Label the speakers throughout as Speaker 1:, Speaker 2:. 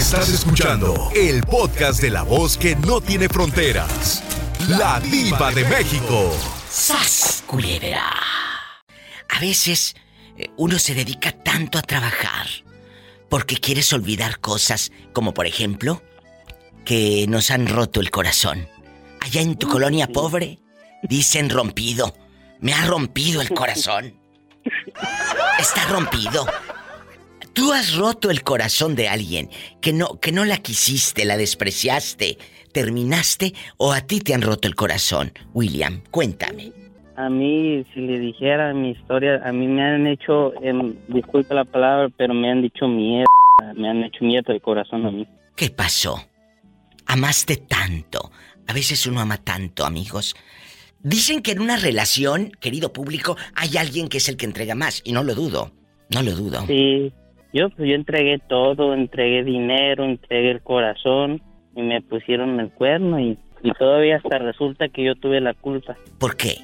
Speaker 1: Estás escuchando el podcast de la voz que no tiene fronteras. La diva de México.
Speaker 2: ¡Sas, culebra! A veces eh, uno se dedica tanto a trabajar porque quieres olvidar cosas como por ejemplo que nos han roto el corazón. Allá en tu colonia pobre dicen rompido. Me ha rompido el corazón. Está rompido. Tú has roto el corazón de alguien que no que no la quisiste, la despreciaste, terminaste o a ti te han roto el corazón. William, cuéntame.
Speaker 3: A mí, si le dijera mi historia, a mí me han hecho, em, disculpa la palabra, pero me han dicho mierda, me han hecho mierda el corazón a mí.
Speaker 2: ¿Qué pasó? Amaste tanto. A veces uno ama tanto, amigos. Dicen que en una relación, querido público, hay alguien que es el que entrega más, y no lo dudo. No lo dudo.
Speaker 3: Sí, yo, pues, yo entregué todo, entregué dinero, entregué el corazón y me pusieron el cuerno y, y todavía hasta resulta que yo tuve la culpa.
Speaker 2: ¿Por qué?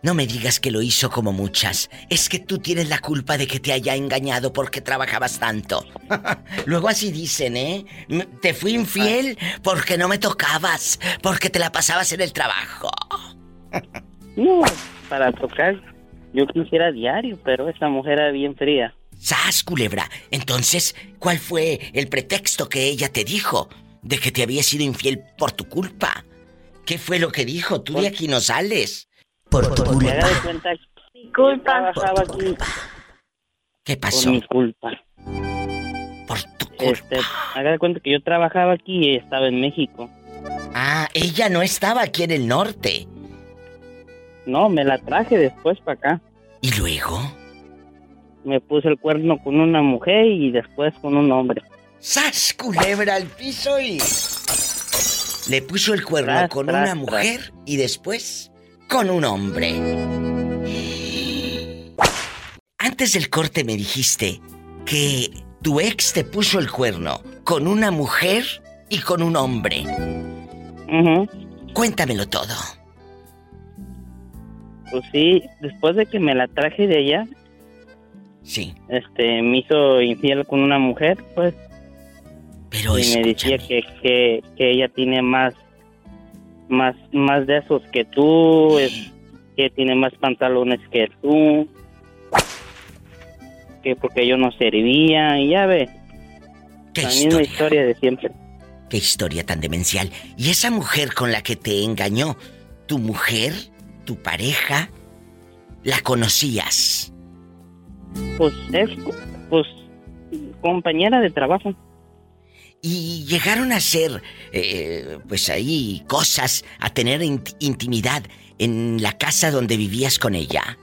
Speaker 2: No me digas que lo hizo como muchas. Es que tú tienes la culpa de que te haya engañado porque trabajabas tanto. Luego así dicen, ¿eh? Te fui infiel porque no me tocabas, porque te la pasabas en el trabajo.
Speaker 3: No, para tocar, yo quisiera diario, pero esa mujer era bien fría.
Speaker 2: ¡Sas, culebra! Entonces, ¿cuál fue el pretexto que ella te dijo de que te había sido infiel por tu culpa? ¿Qué fue lo que dijo? Tú de aquí no sales. Por tu
Speaker 3: haga de
Speaker 2: culpa.
Speaker 3: cuenta que yo
Speaker 4: Culpa.
Speaker 3: trabajaba aquí
Speaker 2: ¿Qué
Speaker 3: por
Speaker 2: pasó?
Speaker 3: mi culpa.
Speaker 2: Por tu
Speaker 3: Este,
Speaker 2: culpa.
Speaker 3: haga de cuenta que yo trabajaba aquí y estaba en México.
Speaker 2: Ah, ella no estaba aquí en el norte.
Speaker 3: No, me la traje después para acá.
Speaker 2: ¿Y luego?
Speaker 3: Me puse el cuerno con una mujer y después con un hombre.
Speaker 2: ¡Sas, culebra al piso y... Le puso el cuerno
Speaker 3: Tras,
Speaker 2: con
Speaker 3: tras,
Speaker 2: una
Speaker 3: tras.
Speaker 2: mujer y después con un hombre. Antes del corte me dijiste que tu ex te puso el cuerno con una mujer y con un hombre.
Speaker 3: Ujú.
Speaker 2: Cuéntamelo todo.
Speaker 3: Pues sí, después de que me la traje de allá,
Speaker 2: Sí,
Speaker 3: este, me hizo infiel con una mujer, pues,
Speaker 2: pero
Speaker 3: y me decía que, que, que ella tiene más, más, más de esos que tú, es- que tiene más pantalones que tú, que porque yo no servía, y ya ve,
Speaker 2: ¿Qué
Speaker 3: la misma
Speaker 2: historia?
Speaker 3: historia de siempre.
Speaker 2: Qué historia tan demencial. ¿Y esa mujer con la que te engañó? ¿Tu mujer? ¿Tu pareja? ¿La conocías?
Speaker 3: Pues es, pues, compañera de trabajo.
Speaker 2: Y llegaron a hacer, eh, pues ahí, cosas, a tener int- intimidad en la casa donde vivías con ella.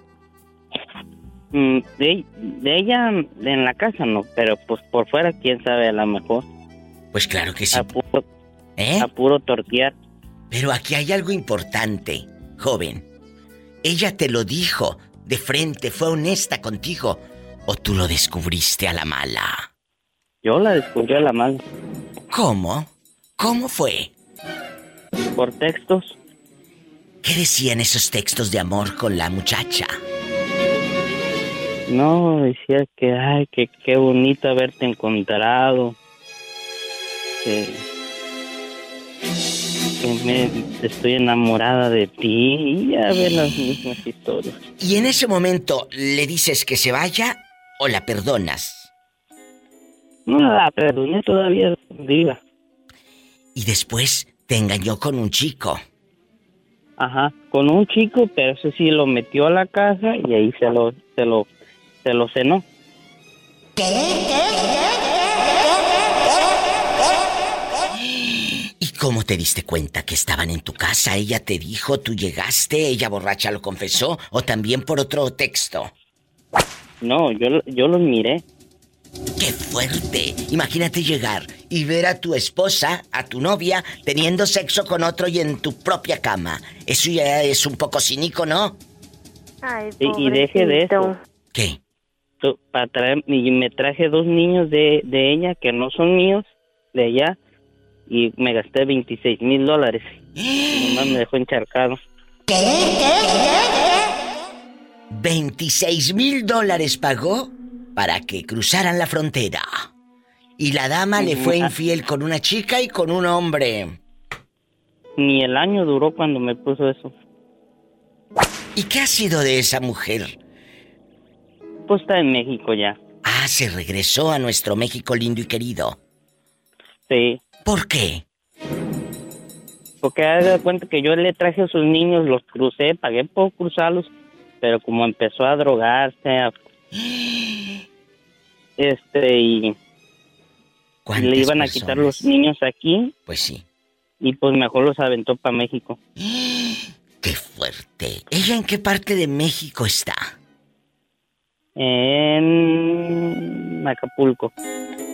Speaker 3: Mm, De, de ella en la casa no, pero pues por fuera quién sabe a lo mejor.
Speaker 2: Pues claro que sí.
Speaker 3: A puro,
Speaker 2: ¿Eh?
Speaker 3: a puro tortear.
Speaker 2: Pero aquí hay algo importante, joven. Ella te lo dijo de frente, fue honesta contigo. ¿O tú lo descubriste a la mala?
Speaker 3: Yo la descubrí a la mano
Speaker 2: ¿Cómo? ¿Cómo fue?
Speaker 3: por textos.
Speaker 2: ¿Qué decían esos textos de amor con la muchacha?
Speaker 3: No, decía que, ay, que qué bonito haberte encontrado. Que, que me estoy enamorada de ti. Y ya ve las mismas historias.
Speaker 2: Y en ese momento le dices que se vaya o la perdonas.
Speaker 3: No la perdoné todavía viva.
Speaker 2: Y después te engañó con un chico.
Speaker 3: Ajá, con un chico, pero eso sí lo metió a la casa y ahí se lo, se lo, se lo cenó.
Speaker 2: ¿Y cómo te diste cuenta que estaban en tu casa? ¿Ella te dijo, tú llegaste, ella borracha lo confesó o también por otro texto?
Speaker 3: No, yo, yo los miré.
Speaker 2: ¡Qué fuerte! Imagínate llegar y ver a tu esposa, a tu novia, teniendo sexo con otro y en tu propia cama. Eso ya es un poco cínico, ¿no?
Speaker 4: Ay,
Speaker 3: Y, y deje de eso.
Speaker 2: ¿Qué?
Speaker 3: Tu- Para traer, y me traje dos niños de, de ella que no son míos, de ella, y me gasté 26 mil dólares. Nomás me dejó encharcado.
Speaker 2: 26 mil dólares pagó para que cruzaran la frontera. Y la dama le fue infiel con una chica y con un hombre.
Speaker 3: Ni el año duró cuando me puso eso.
Speaker 2: ¿Y qué ha sido de esa mujer?
Speaker 3: Pues está en México ya.
Speaker 2: Ah, se regresó a nuestro México lindo y querido.
Speaker 3: Sí.
Speaker 2: ¿Por qué?
Speaker 3: Porque haga cuenta que yo le traje a sus niños, los crucé, pagué por cruzarlos, pero como empezó a drogarse, a... este, y le iban a quitar los niños aquí.
Speaker 2: Pues sí.
Speaker 3: Y pues mejor los aventó para México.
Speaker 2: ¡Qué fuerte! ¿Ella en qué parte de México está?
Speaker 3: En Acapulco.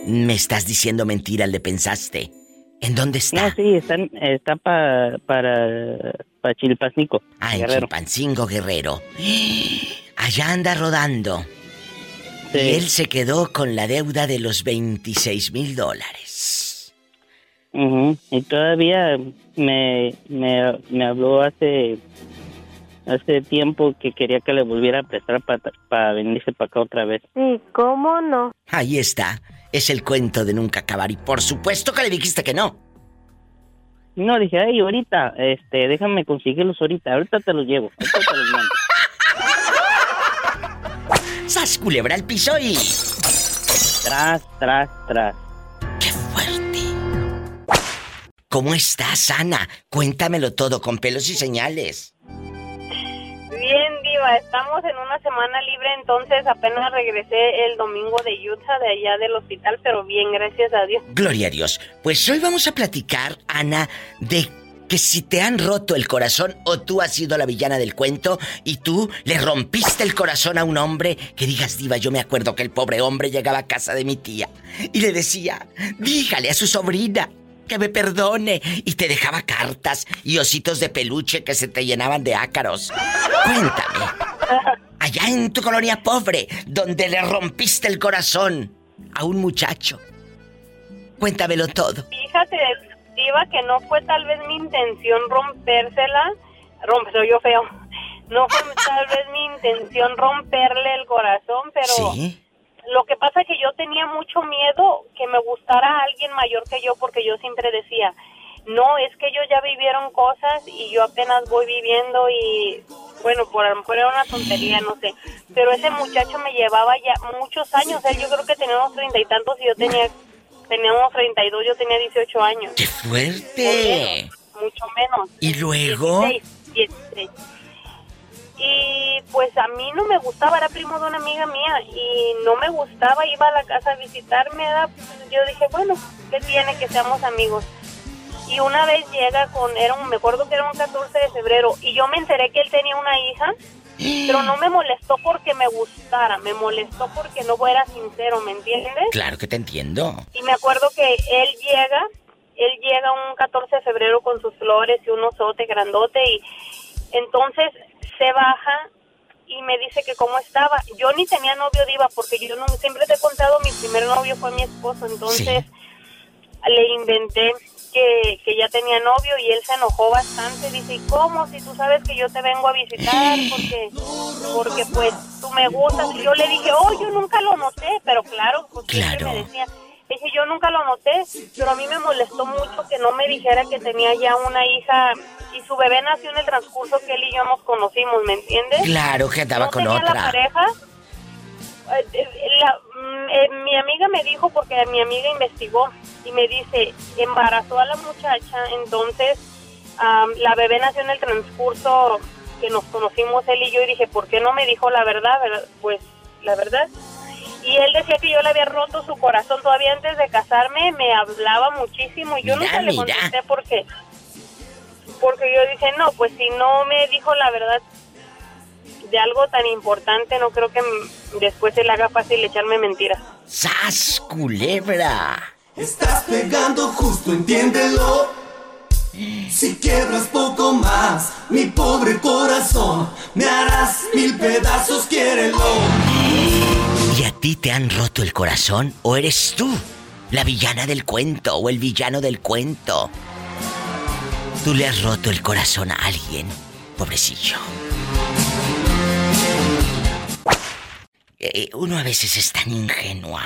Speaker 2: Me estás diciendo mentira, le pensaste. ¿En dónde está?
Speaker 3: No, sí, está, está para para Chilpancingo.
Speaker 2: Ah, en Chilpancingo, Guerrero. Allá anda rodando. Y él se quedó con la deuda de los 26 mil dólares.
Speaker 3: Y todavía me, me, me, habló hace hace tiempo que quería que le volviera a prestar para venirse para acá otra vez.
Speaker 4: Sí, ¿cómo no?
Speaker 2: Ahí está. Es el cuento de nunca acabar. Y por supuesto que le dijiste que no.
Speaker 3: No, dije, ay, ahorita, este, déjame conseguirlos ahorita. Ahorita te los llevo. Ahorita te los mando.
Speaker 2: ¡Sas, culebra el piso y...
Speaker 3: Tras, tras, tras.
Speaker 2: ¡Qué fuerte! ¿Cómo estás, Ana? Cuéntamelo todo con pelos y señales.
Speaker 4: Estamos en una semana libre, entonces apenas regresé el domingo de Utah, de allá del hospital, pero bien, gracias a Dios.
Speaker 2: Gloria a Dios. Pues hoy vamos a platicar, Ana, de que si te han roto el corazón o tú has sido la villana del cuento y tú le rompiste el corazón a un hombre, que digas, diva, yo me acuerdo que el pobre hombre llegaba a casa de mi tía y le decía, dígale a su sobrina que me perdone y te dejaba cartas y ositos de peluche que se te llenaban de ácaros. Cuéntame, allá en tu colonia pobre, donde le rompiste el corazón a un muchacho. Cuéntamelo todo.
Speaker 4: Fíjate, que no fue tal vez mi intención rompérsela, rompérselo yo feo, no fue tal vez mi intención romperle el corazón, pero lo que pasa es que yo tenía mucho miedo que me gustara alguien mayor que yo porque yo siempre decía, no, es que ellos ya vivieron cosas y yo apenas voy viviendo y bueno, por a lo mejor era una tontería, no sé, pero ese muchacho me llevaba ya muchos años, él yo creo que tenía unos treinta y tantos y yo tenía teníamos 32, yo tenía 18 años.
Speaker 2: ¡Qué fuerte!
Speaker 4: mucho menos.
Speaker 2: ¿Y luego?
Speaker 4: Y pues a mí no me gustaba, era primo de una amiga mía y no me gustaba, iba a la casa a visitarme, yo dije, bueno, ¿qué tiene que seamos amigos? Y una vez llega con, era un, me acuerdo que era un 14 de febrero, y yo me enteré que él tenía una hija, pero no me molestó porque me gustara, me molestó porque no fuera sincero, ¿me entiendes?
Speaker 2: Claro que te entiendo.
Speaker 4: Y me acuerdo que él llega, él llega un 14 de febrero con sus flores y un osote grandote y entonces se baja y me dice que cómo estaba. Yo ni tenía novio diva porque yo no, siempre te he contado, mi primer novio fue mi esposo, entonces le inventé que, que ya tenía novio y él se enojó bastante. Dice, ¿y cómo? Si tú sabes que yo te vengo a visitar porque, porque pues tú me gustas. Y yo le dije, oh, yo nunca lo noté, pero claro, pues
Speaker 2: claro.
Speaker 4: me decía. Dije, yo nunca lo noté, pero a mí me molestó mucho que no me dijera que tenía ya una hija y su bebé nació en el transcurso que él y yo nos conocimos, ¿me entiendes?
Speaker 2: Claro, que andaba con otra.
Speaker 4: La pareja, eh, eh, mm, eh, mi amiga me dijo, porque mi amiga investigó, y me dice, embarazó a la muchacha, entonces la bebé nació en el transcurso que nos conocimos él y yo, y dije, ¿por qué no me dijo la verdad? Pues la verdad. Y él decía que yo le había roto su corazón todavía antes de casarme, me hablaba muchísimo, y yo nunca le contesté porque, porque yo dije, no, pues si no me dijo la verdad, de algo tan importante, no creo que después se le haga fácil echarme mentiras.
Speaker 2: ¡Sas, culebra!
Speaker 5: Estás pegando justo, entiéndelo. Si quiebras poco más, mi pobre corazón, me harás mil pedazos, quiérelo.
Speaker 2: ¿Y a ti te han roto el corazón o eres tú la villana del cuento o el villano del cuento? Tú le has roto el corazón a alguien, pobrecillo. Eh, uno a veces es tan ingenua.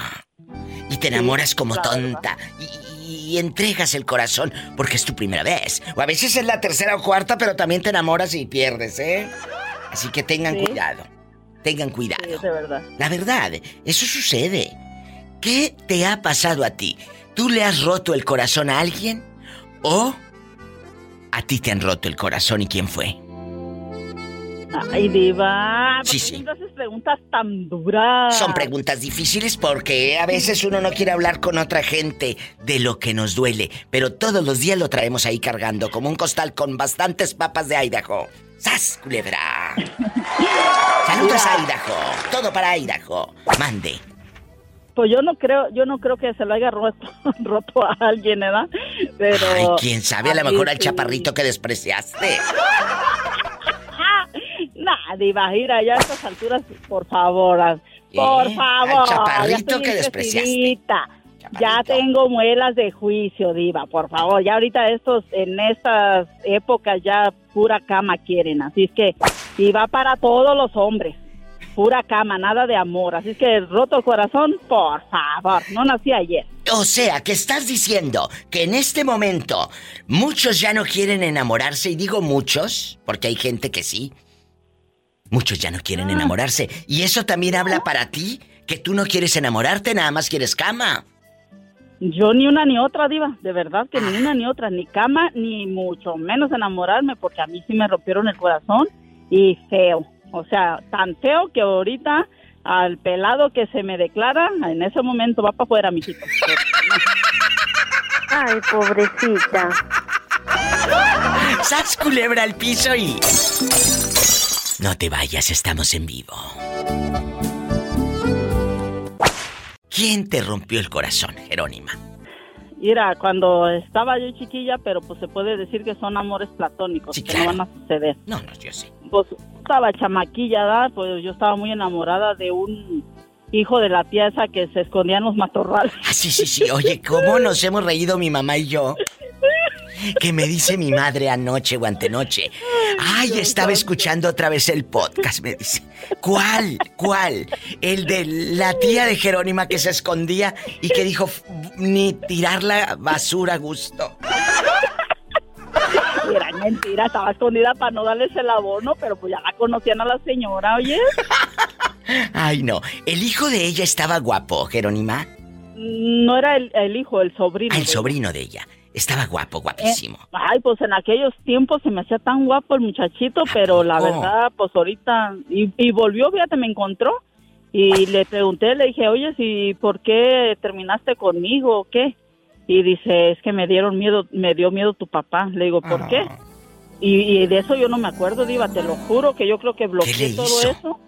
Speaker 2: y te enamoras como tonta y, y entregas el corazón porque es tu primera vez. O a veces es la tercera o cuarta, pero también te enamoras y pierdes, ¿eh? Así que tengan
Speaker 6: Sí.
Speaker 2: cuidado. Tengan cuidado.
Speaker 6: Sí, es de verdad.
Speaker 2: La verdad, eso sucede. ¿Qué te ha pasado a ti? ¿Tú le has roto el corazón a alguien? ¿O a ti te han roto el corazón y quién fue?
Speaker 6: Ay, diva. ¿por
Speaker 2: Sí, sí.
Speaker 6: haces preguntas tan duras?
Speaker 2: Son preguntas difíciles porque a veces uno no quiere hablar con otra gente de lo que nos duele, pero todos los días lo traemos ahí cargando como un costal con bastantes papas de Idaho. ¡Sas, culebra! Saludos a Idaho. Todo para Idaho. Mande.
Speaker 6: Pues yo no creo, yo no creo que se lo haya roto, roto a alguien, ¿verdad? Pero.
Speaker 2: Ay, quién sabe, a lo mejor al chaparrito que despreciaste.
Speaker 6: Nah, diva, mira, ya a estas alturas, por favor, por
Speaker 2: ¿Eh?
Speaker 6: favor.
Speaker 2: Al chaparrito que despreciaste.
Speaker 6: Ya tengo muelas de juicio, diva, por favor. Ya ahorita estos, en estas épocas ya pura cama quieren, así es que, y va para todos los hombres. Pura cama, nada de amor. Así es que roto el corazón, por favor. No nací ayer.
Speaker 2: O sea, que estás diciendo que en este momento muchos ya no quieren enamorarse, y digo muchos, porque hay gente que sí. Muchos ya no quieren enamorarse. Y eso también habla para ti, que tú no quieres enamorarte, nada más quieres cama.
Speaker 6: Yo ni una ni otra, Diva. De verdad que ni una ni otra. Ni cama, ni mucho menos enamorarme, porque a mí sí me rompieron el corazón y feo. O sea, tan feo que ahorita al pelado que se me declara, en ese momento va para afuera, mijito.
Speaker 4: Ay, pobrecita.
Speaker 2: ¡Sas culebra al piso y... No te vayas, estamos en vivo. ¿Quién te rompió el corazón, Jerónima?
Speaker 6: Mira, cuando estaba yo chiquilla, pero pues se puede decir que son amores platónicos,
Speaker 2: Sí,
Speaker 6: que
Speaker 2: claro.
Speaker 6: no van a suceder.
Speaker 2: No, no, yo sé.
Speaker 6: Pues estaba chamaquilla, ¿verdad? Pues yo estaba muy enamorada de un hijo de la tía esa que se escondía en los matorrales.
Speaker 2: Ah, sí, sí, sí. Oye, ¿cómo nos hemos reído mi mamá y yo? Que me dice mi madre anoche o antenoche. Ay, estaba escuchando otra vez el podcast, me dice. ¿Cuál? ¿Cuál? El de la tía de Jerónima que se escondía y que dijo "F- ni tirar la basura a gusto.
Speaker 6: Era mentira, estaba escondida para no darles el abono, pero pues ya la conocían a la señora, oye.
Speaker 2: Ay, no. El hijo de ella estaba guapo, Jerónima.
Speaker 6: No era el, el hijo, el sobrino.
Speaker 2: Ah, el
Speaker 6: de-
Speaker 2: sobrino de ella. Estaba guapo,
Speaker 6: Eh,
Speaker 2: guapísimo.
Speaker 6: ay, pues en aquellos tiempos se me hacía tan guapo el muchachito, pero la verdad, pues ahorita. Y, y volvió, fíjate, me encontró. Y le pregunté, le dije, oye, si ¿por qué terminaste conmigo o qué? Y dice, es que me dieron miedo, me dio miedo tu papá. Le digo, ¿por qué?
Speaker 2: Ah.
Speaker 6: Y, y de eso yo no me acuerdo, Diva, te lo juro que yo creo que bloqueé todo eso.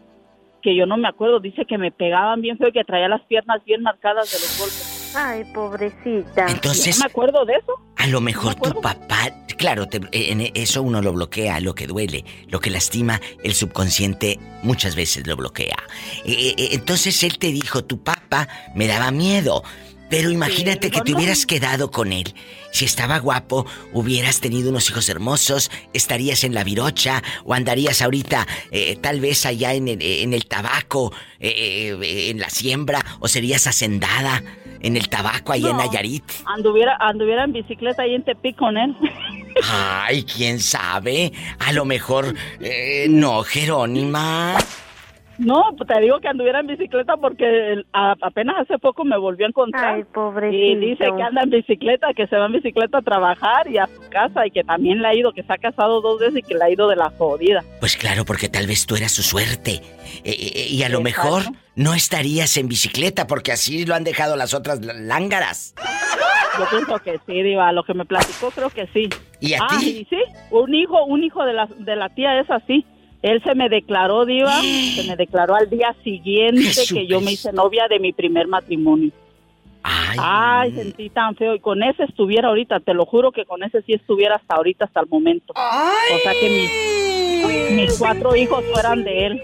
Speaker 6: Que yo no me acuerdo, dice que me pegaban bien feo y que traía las piernas bien marcadas de los golpes.
Speaker 4: Ay, pobrecita.
Speaker 2: Entonces,
Speaker 6: no me acuerdo de eso.
Speaker 2: A lo mejor
Speaker 6: No me
Speaker 2: tu papá, claro, te- en eso uno lo bloquea, lo que duele, lo que lastima, el subconsciente muchas veces lo bloquea. Eh, eh, entonces él te dijo, tu papá me daba miedo, pero imagínate que te hubieras quedado con él. Si estaba guapo, hubieras tenido unos hijos hermosos, estarías en la virocha o andarías ahorita eh, tal vez allá en el, en el tabaco, eh, eh, en la siembra, o serías hacendada en el tabaco allá en. Nayarit.
Speaker 6: Anduviera, anduviera en bicicleta ahí en Tepic con él.
Speaker 2: Ay, quién sabe. A lo mejor. eh, no, Jerónima.
Speaker 6: No, pues te digo que anduviera en bicicleta porque a- apenas hace poco me volvió a encontrar.
Speaker 4: Ay, pobrecito.
Speaker 6: y dice que anda en bicicleta, que se va en bicicleta a trabajar y a su casa y que también le ha ido, que se ha casado dos veces y que le ha ido de la jodida.
Speaker 2: Pues claro, porque tal vez tú eras su suerte. Eh, eh, y a lo
Speaker 6: Exacto.
Speaker 2: mejor no estarías en bicicleta porque así lo han dejado las otras lángaras.
Speaker 6: Yo pienso que sí, Diva, lo que me platicó creo que sí.
Speaker 2: ¿Y a
Speaker 6: ah,
Speaker 2: ti?
Speaker 6: y sí, un hijo, un hijo de la, de la tía es así. Él se me declaró, Diva, se me declaró al día siguiente que yo me hice novia de mi primer matrimonio.
Speaker 2: Ay.
Speaker 6: Ay, sentí tan feo. Y con ese estuviera ahorita, te lo juro que con ese sí estuviera hasta ahorita, hasta el momento. O sea que mis, mis cuatro hijos fueran de él.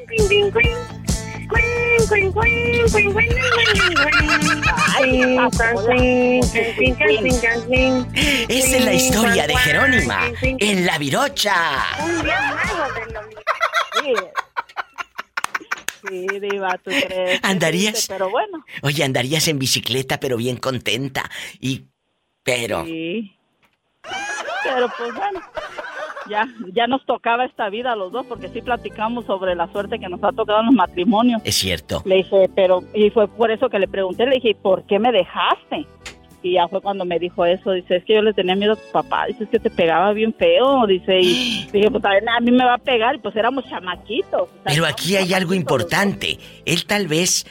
Speaker 2: Esa es la historia de Jerónima en la virocha.
Speaker 6: Sí. Diva, tú crees.
Speaker 2: ¿Andarías?
Speaker 6: Pero bueno.
Speaker 2: Oye, andarías en bicicleta, pero bien contenta. Y. Pero.
Speaker 6: Sí. Pero pues bueno. Ya, ya nos tocaba esta vida a los dos, porque sí platicamos sobre la suerte que nos ha tocado en los matrimonios.
Speaker 2: Es cierto.
Speaker 6: Le dije, pero, y fue por eso que le pregunté, le dije, ¿por qué me dejaste? Y ya fue cuando me dijo eso, dice, es que yo le tenía miedo a tu papá, dice, es que te pegaba bien feo, dice, y dije, pues a, mí me va a pegar, y pues éramos chamaquitos. o sea,
Speaker 2: Pero aquí hay algo importante. Él tal vez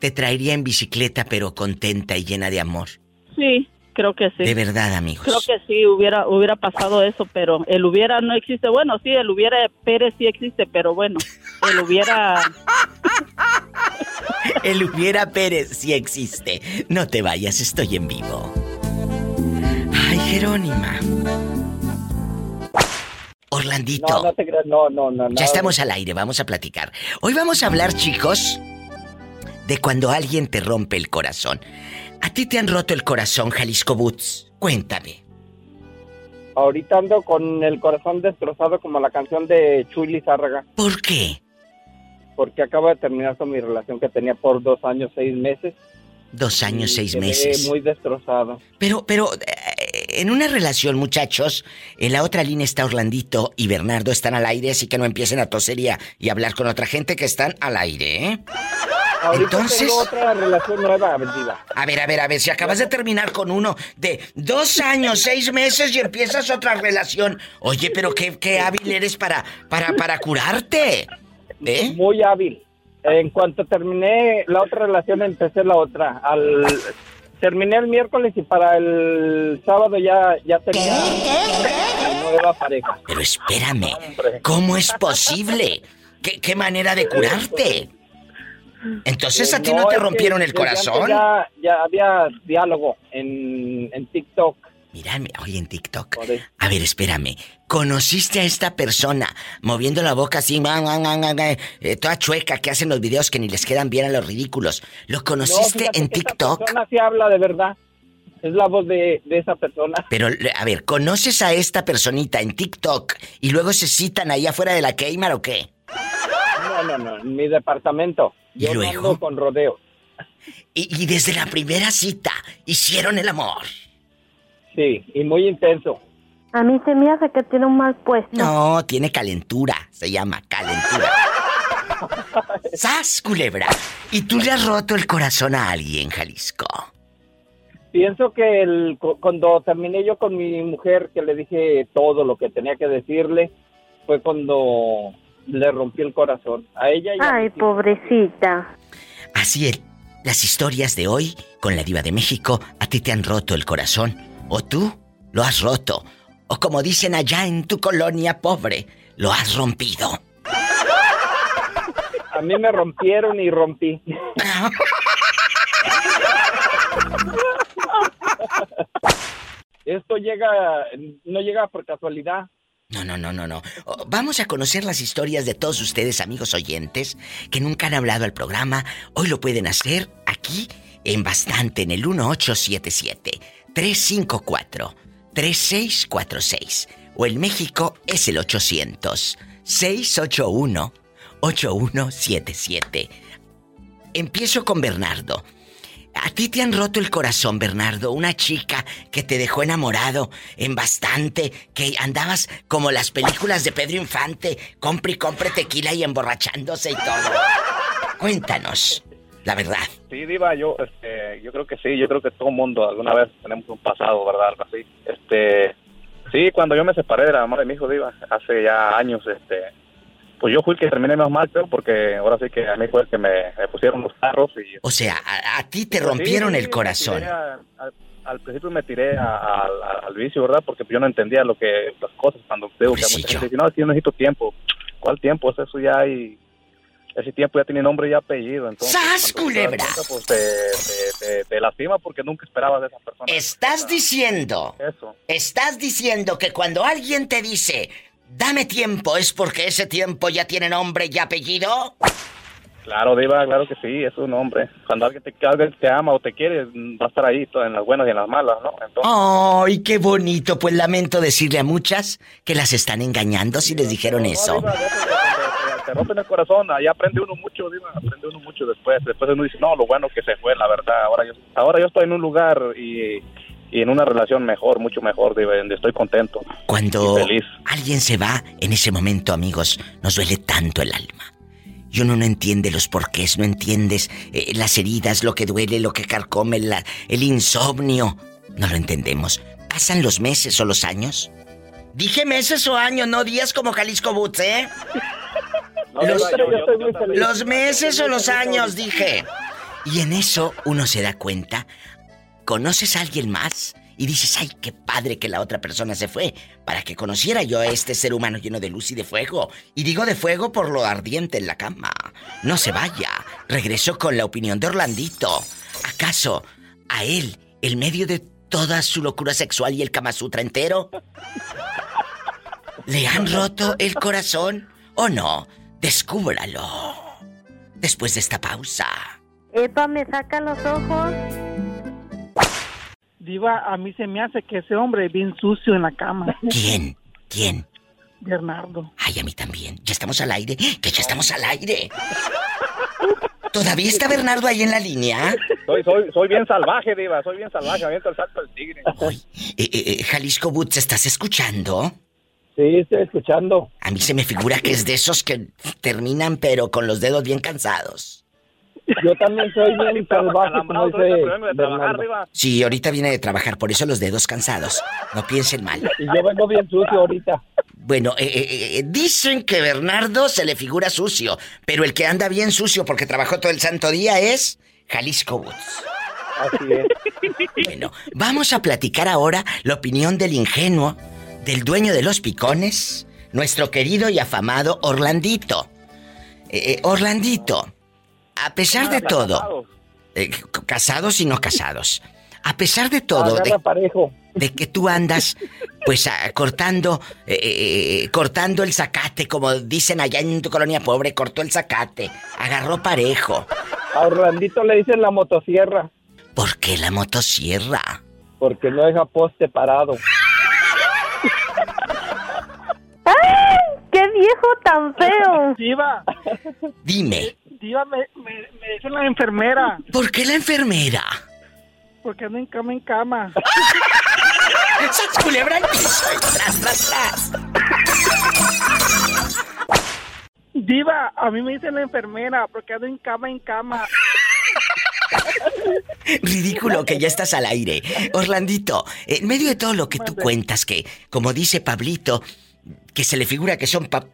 Speaker 2: te traería en bicicleta, pero contenta y llena de amor.
Speaker 6: Sí, creo que sí.
Speaker 2: De verdad, amigos.
Speaker 6: Creo que sí, hubiera, hubiera pasado eso, pero el hubiera no existe. Bueno, sí, el hubiera Pérez sí existe, pero bueno, el hubiera...
Speaker 2: El hubiera Pérez sí existe. No te vayas, estoy en vivo. Ay, Jerónima. Orlandito.
Speaker 7: No, no te creas, no, no, no.
Speaker 2: Ya estamos al aire, vamos a platicar. Hoy vamos a hablar, chicos, de cuando alguien te rompe el corazón. ¿A ti te han roto el corazón, Jalisco Boots? Cuéntame.
Speaker 7: Ahorita ando con el corazón destrozado como la canción de Chuy Lizárraga,
Speaker 2: ¿Por qué?
Speaker 7: porque acabo de terminar con mi relación que tenía por dos años, seis meses.
Speaker 2: Dos años, seis meses.
Speaker 7: muy destrozado.
Speaker 2: Pero, pero, eh, en una relación, muchachos, en la otra línea está Orlandito y Bernardo están al aire, así que no empiecen a toser y hablar con otra gente que están al aire, ¿eh?
Speaker 7: Ahorita
Speaker 2: Entonces-
Speaker 7: tengo otra relación nueva.
Speaker 2: A ver, a ver, a ver, si acabas de terminar con uno de dos años, seis meses y empiezas otra relación. Oye, pero qué, qué hábil eres para, para, para curarte. ¿Eh?
Speaker 7: Muy hábil. En cuanto terminé la otra relación, empecé la otra. Al terminé el miércoles y para el sábado ya ya tenía una nueva pareja.
Speaker 2: Pero espérame, ¿cómo es posible? ¿Qué, qué manera de curarte? Entonces a ti no te
Speaker 7: es que
Speaker 2: rompieron el corazón.
Speaker 7: Ya, ya había diálogo en, en TikTok.
Speaker 2: Mírame, oye, en TikTok. A ver, espérame. ¿Conociste a esta persona moviendo la boca así, ma, ma, ma, ma, ma, eh, toda chueca, que hacen los videos que ni les quedan bien a los ridículos? ¿Lo
Speaker 7: No,
Speaker 2: conociste
Speaker 7: fíjate
Speaker 2: en TikTok?
Speaker 7: persona sí habla de verdad. Es la voz de, de esa persona.
Speaker 2: Pero, a ver, ¿conoces a esta personita en TikTok y luego se citan ahí afuera de la Keymar o qué?
Speaker 7: No, no, no, en mi departamento.
Speaker 2: ¿Y
Speaker 7: Yo no
Speaker 2: luego?
Speaker 7: ando con rodeo.
Speaker 2: Y, y desde la primera cita hicieron el amor.
Speaker 7: Sí, y muy intenso.
Speaker 8: A mí se me hace que tiene un mal puesto.
Speaker 2: No, tiene calentura. Se llama calentura. ¡Sas, culebra! ¿Y tú le has roto el corazón a alguien, Jalisco?
Speaker 7: Pienso que el, cu- cuando terminé yo con mi mujer, que le dije todo lo que tenía que decirle, fue cuando le rompí el corazón. A ella y a
Speaker 8: Ay, pobrecita.
Speaker 2: Así es. Las historias de hoy con la diva de México a ti te han roto el corazón. O tú lo has roto. O como dicen allá en tu colonia pobre, lo has rompido.
Speaker 7: A mí me rompieron y rompí. Esto llega, no llega por casualidad.
Speaker 2: No, no, no, no, no. Oh, Vamos a conocer las historias de todos ustedes, amigos oyentes, que nunca han hablado al programa. Hoy lo pueden hacer aquí en bastante, en el 1877-354-3646. O en México es el 800-681-8177. Empiezo con Bernardo. ¿A ti te han roto el corazón, Bernardo? Una chica que te dejó enamorado en bastante, que andabas como las películas de Pedro Infante, compre y compre tequila y emborrachándose y todo. Cuéntanos, la verdad.
Speaker 9: Sí, Diva, yo, este, yo creo que sí, yo creo que todo mundo alguna vez tenemos un pasado, ¿verdad? Algo así. Este, sí, cuando yo me separé de la mamá de mi hijo, Diva, hace ya años, este, pues yo fui el que terminé más mal, porque ahora sí que a mí fue el que me, me pusieron los carros y...
Speaker 2: O sea, a, a ti te
Speaker 9: Pues
Speaker 2: rompieron
Speaker 9: sí,
Speaker 2: el corazón.
Speaker 9: a- al- principio me tiré al vicio, ¿verdad? Porque yo no entendía lo que las cosas cuando digo que mucha gente dice, no, es yo necesito tiempo. ¿Cuál tiempo? O sea, eso ya hay... Ese tiempo ya tiene nombre y apellido, entonces...
Speaker 2: ¡Sas, culebra!
Speaker 9: cuenta, Pues te, te- te- te lastima porque nunca esperabas de esa persona.
Speaker 2: Estás diciendo,
Speaker 9: Eso.
Speaker 2: estás diciendo que cuando alguien te dice, dame tiempo, es porque ese tiempo ya tiene nombre y apellido.
Speaker 9: Claro, Diva, claro que sí, es un nombre. Cuando alguien te, alguien te ama o te quiere, va a estar ahí todo, en las buenas y en las malas, ¿no? Entonces,
Speaker 2: ¡Ay, qué bonito! Pues lamento decirle a muchas que las están engañando si les dijeron
Speaker 9: No,
Speaker 2: eso.
Speaker 9: Diva, te- te rompen el corazón, ahí aprende uno mucho, Diva, aprende uno mucho después. Después uno dice, no, lo bueno que se fue, la verdad. Ahora yo, ahora yo estoy en un lugar y, y en una relación mejor, mucho mejor, donde estoy contento.
Speaker 2: Cuando
Speaker 9: feliz.
Speaker 2: alguien se va, en ese momento, amigos, nos duele tanto el alma. Y uno no entiende los porqués, no entiendes eh, las heridas, lo que duele, lo que carcome, la- el insomnio. No lo entendemos. ¿Pasan los meses o los años? Dije meses o años, no días como Jalisco Boots, ¿eh?
Speaker 9: No,
Speaker 2: Los,
Speaker 9: yo- yo- yo
Speaker 2: los meses o los años, dije. Y en eso uno se da cuenta, conoces a alguien más y dices, ay, qué padre que la otra persona se fue, para que conociera yo a este ser humano lleno de luz y de fuego. Y digo de fuego por lo ardiente en la cama. No se vaya. Regreso con la opinión de Orlandito. ¿Acaso a él, el medio de toda su locura sexual y el Kama Sutra entero, le han roto el corazón o no? Descúbralo. Después de esta pausa.
Speaker 8: Epa, me saca los ojos.
Speaker 10: Diva, a mí se me hace que ese hombre es bien sucio en la cama.
Speaker 2: ¿Quién? ¿Quién?
Speaker 10: Bernardo.
Speaker 2: Ay, a mí también. Ya estamos al aire. Que ya estamos al aire. ¿Todavía está Bernardo ahí en la línea?
Speaker 9: Soy, soy, soy bien salvaje, Diva, soy bien salvaje, aviento el salto del tigre.
Speaker 2: Eh, eh, eh, Jalisco Boots, ¿estás escuchando?
Speaker 7: Sí, estoy escuchando.
Speaker 2: A mí se me figura que es de esos que terminan pero con los dedos bien cansados.
Speaker 7: Yo también soy bien salvaje, como dice.
Speaker 2: Sí, ahorita viene de trabajar, por eso los dedos cansados. No piensen mal.
Speaker 7: Y yo vengo bien sucio ahorita.
Speaker 2: Bueno, eh, eh, eh, dicen que Bernardo se le figura sucio, pero el que anda bien sucio porque trabajó todo el santo día es Jalisco Woods.
Speaker 7: Así es.
Speaker 2: Bueno, vamos a platicar ahora la opinión del ingenuo, del dueño de los picones, nuestro querido y afamado Orlandito. Eh, eh, Orlandito, a pesar de todo, eh, casados y no casados, a pesar de todo,
Speaker 7: Agarra
Speaker 2: de,
Speaker 7: parejo.
Speaker 2: de que tú andas pues ah, cortando eh, eh, cortando el zacate como dicen allá en tu colonia pobre cortó el zacate agarró parejo
Speaker 7: A Orlandito le dicen la motosierra,
Speaker 2: ¿por qué la motosierra?
Speaker 7: porque no deja poste parado.
Speaker 8: ¡Ay! ¡Qué viejo tan feo!
Speaker 2: Dime
Speaker 10: Diva, me, me, me dice la enfermera,
Speaker 2: ¿por qué la enfermera?
Speaker 10: porque ando en cama en cama.
Speaker 2: ¡Sas culebra al piso! ¡Tras, tras, tras!
Speaker 10: Diva, a mí me dice la enfermera, porque ando en cama en cama.
Speaker 2: Ridículo que ya estás al aire. Orlandito, en medio de todo lo que tú cuentas, que, como dice Pablito, que se le figura que son pa-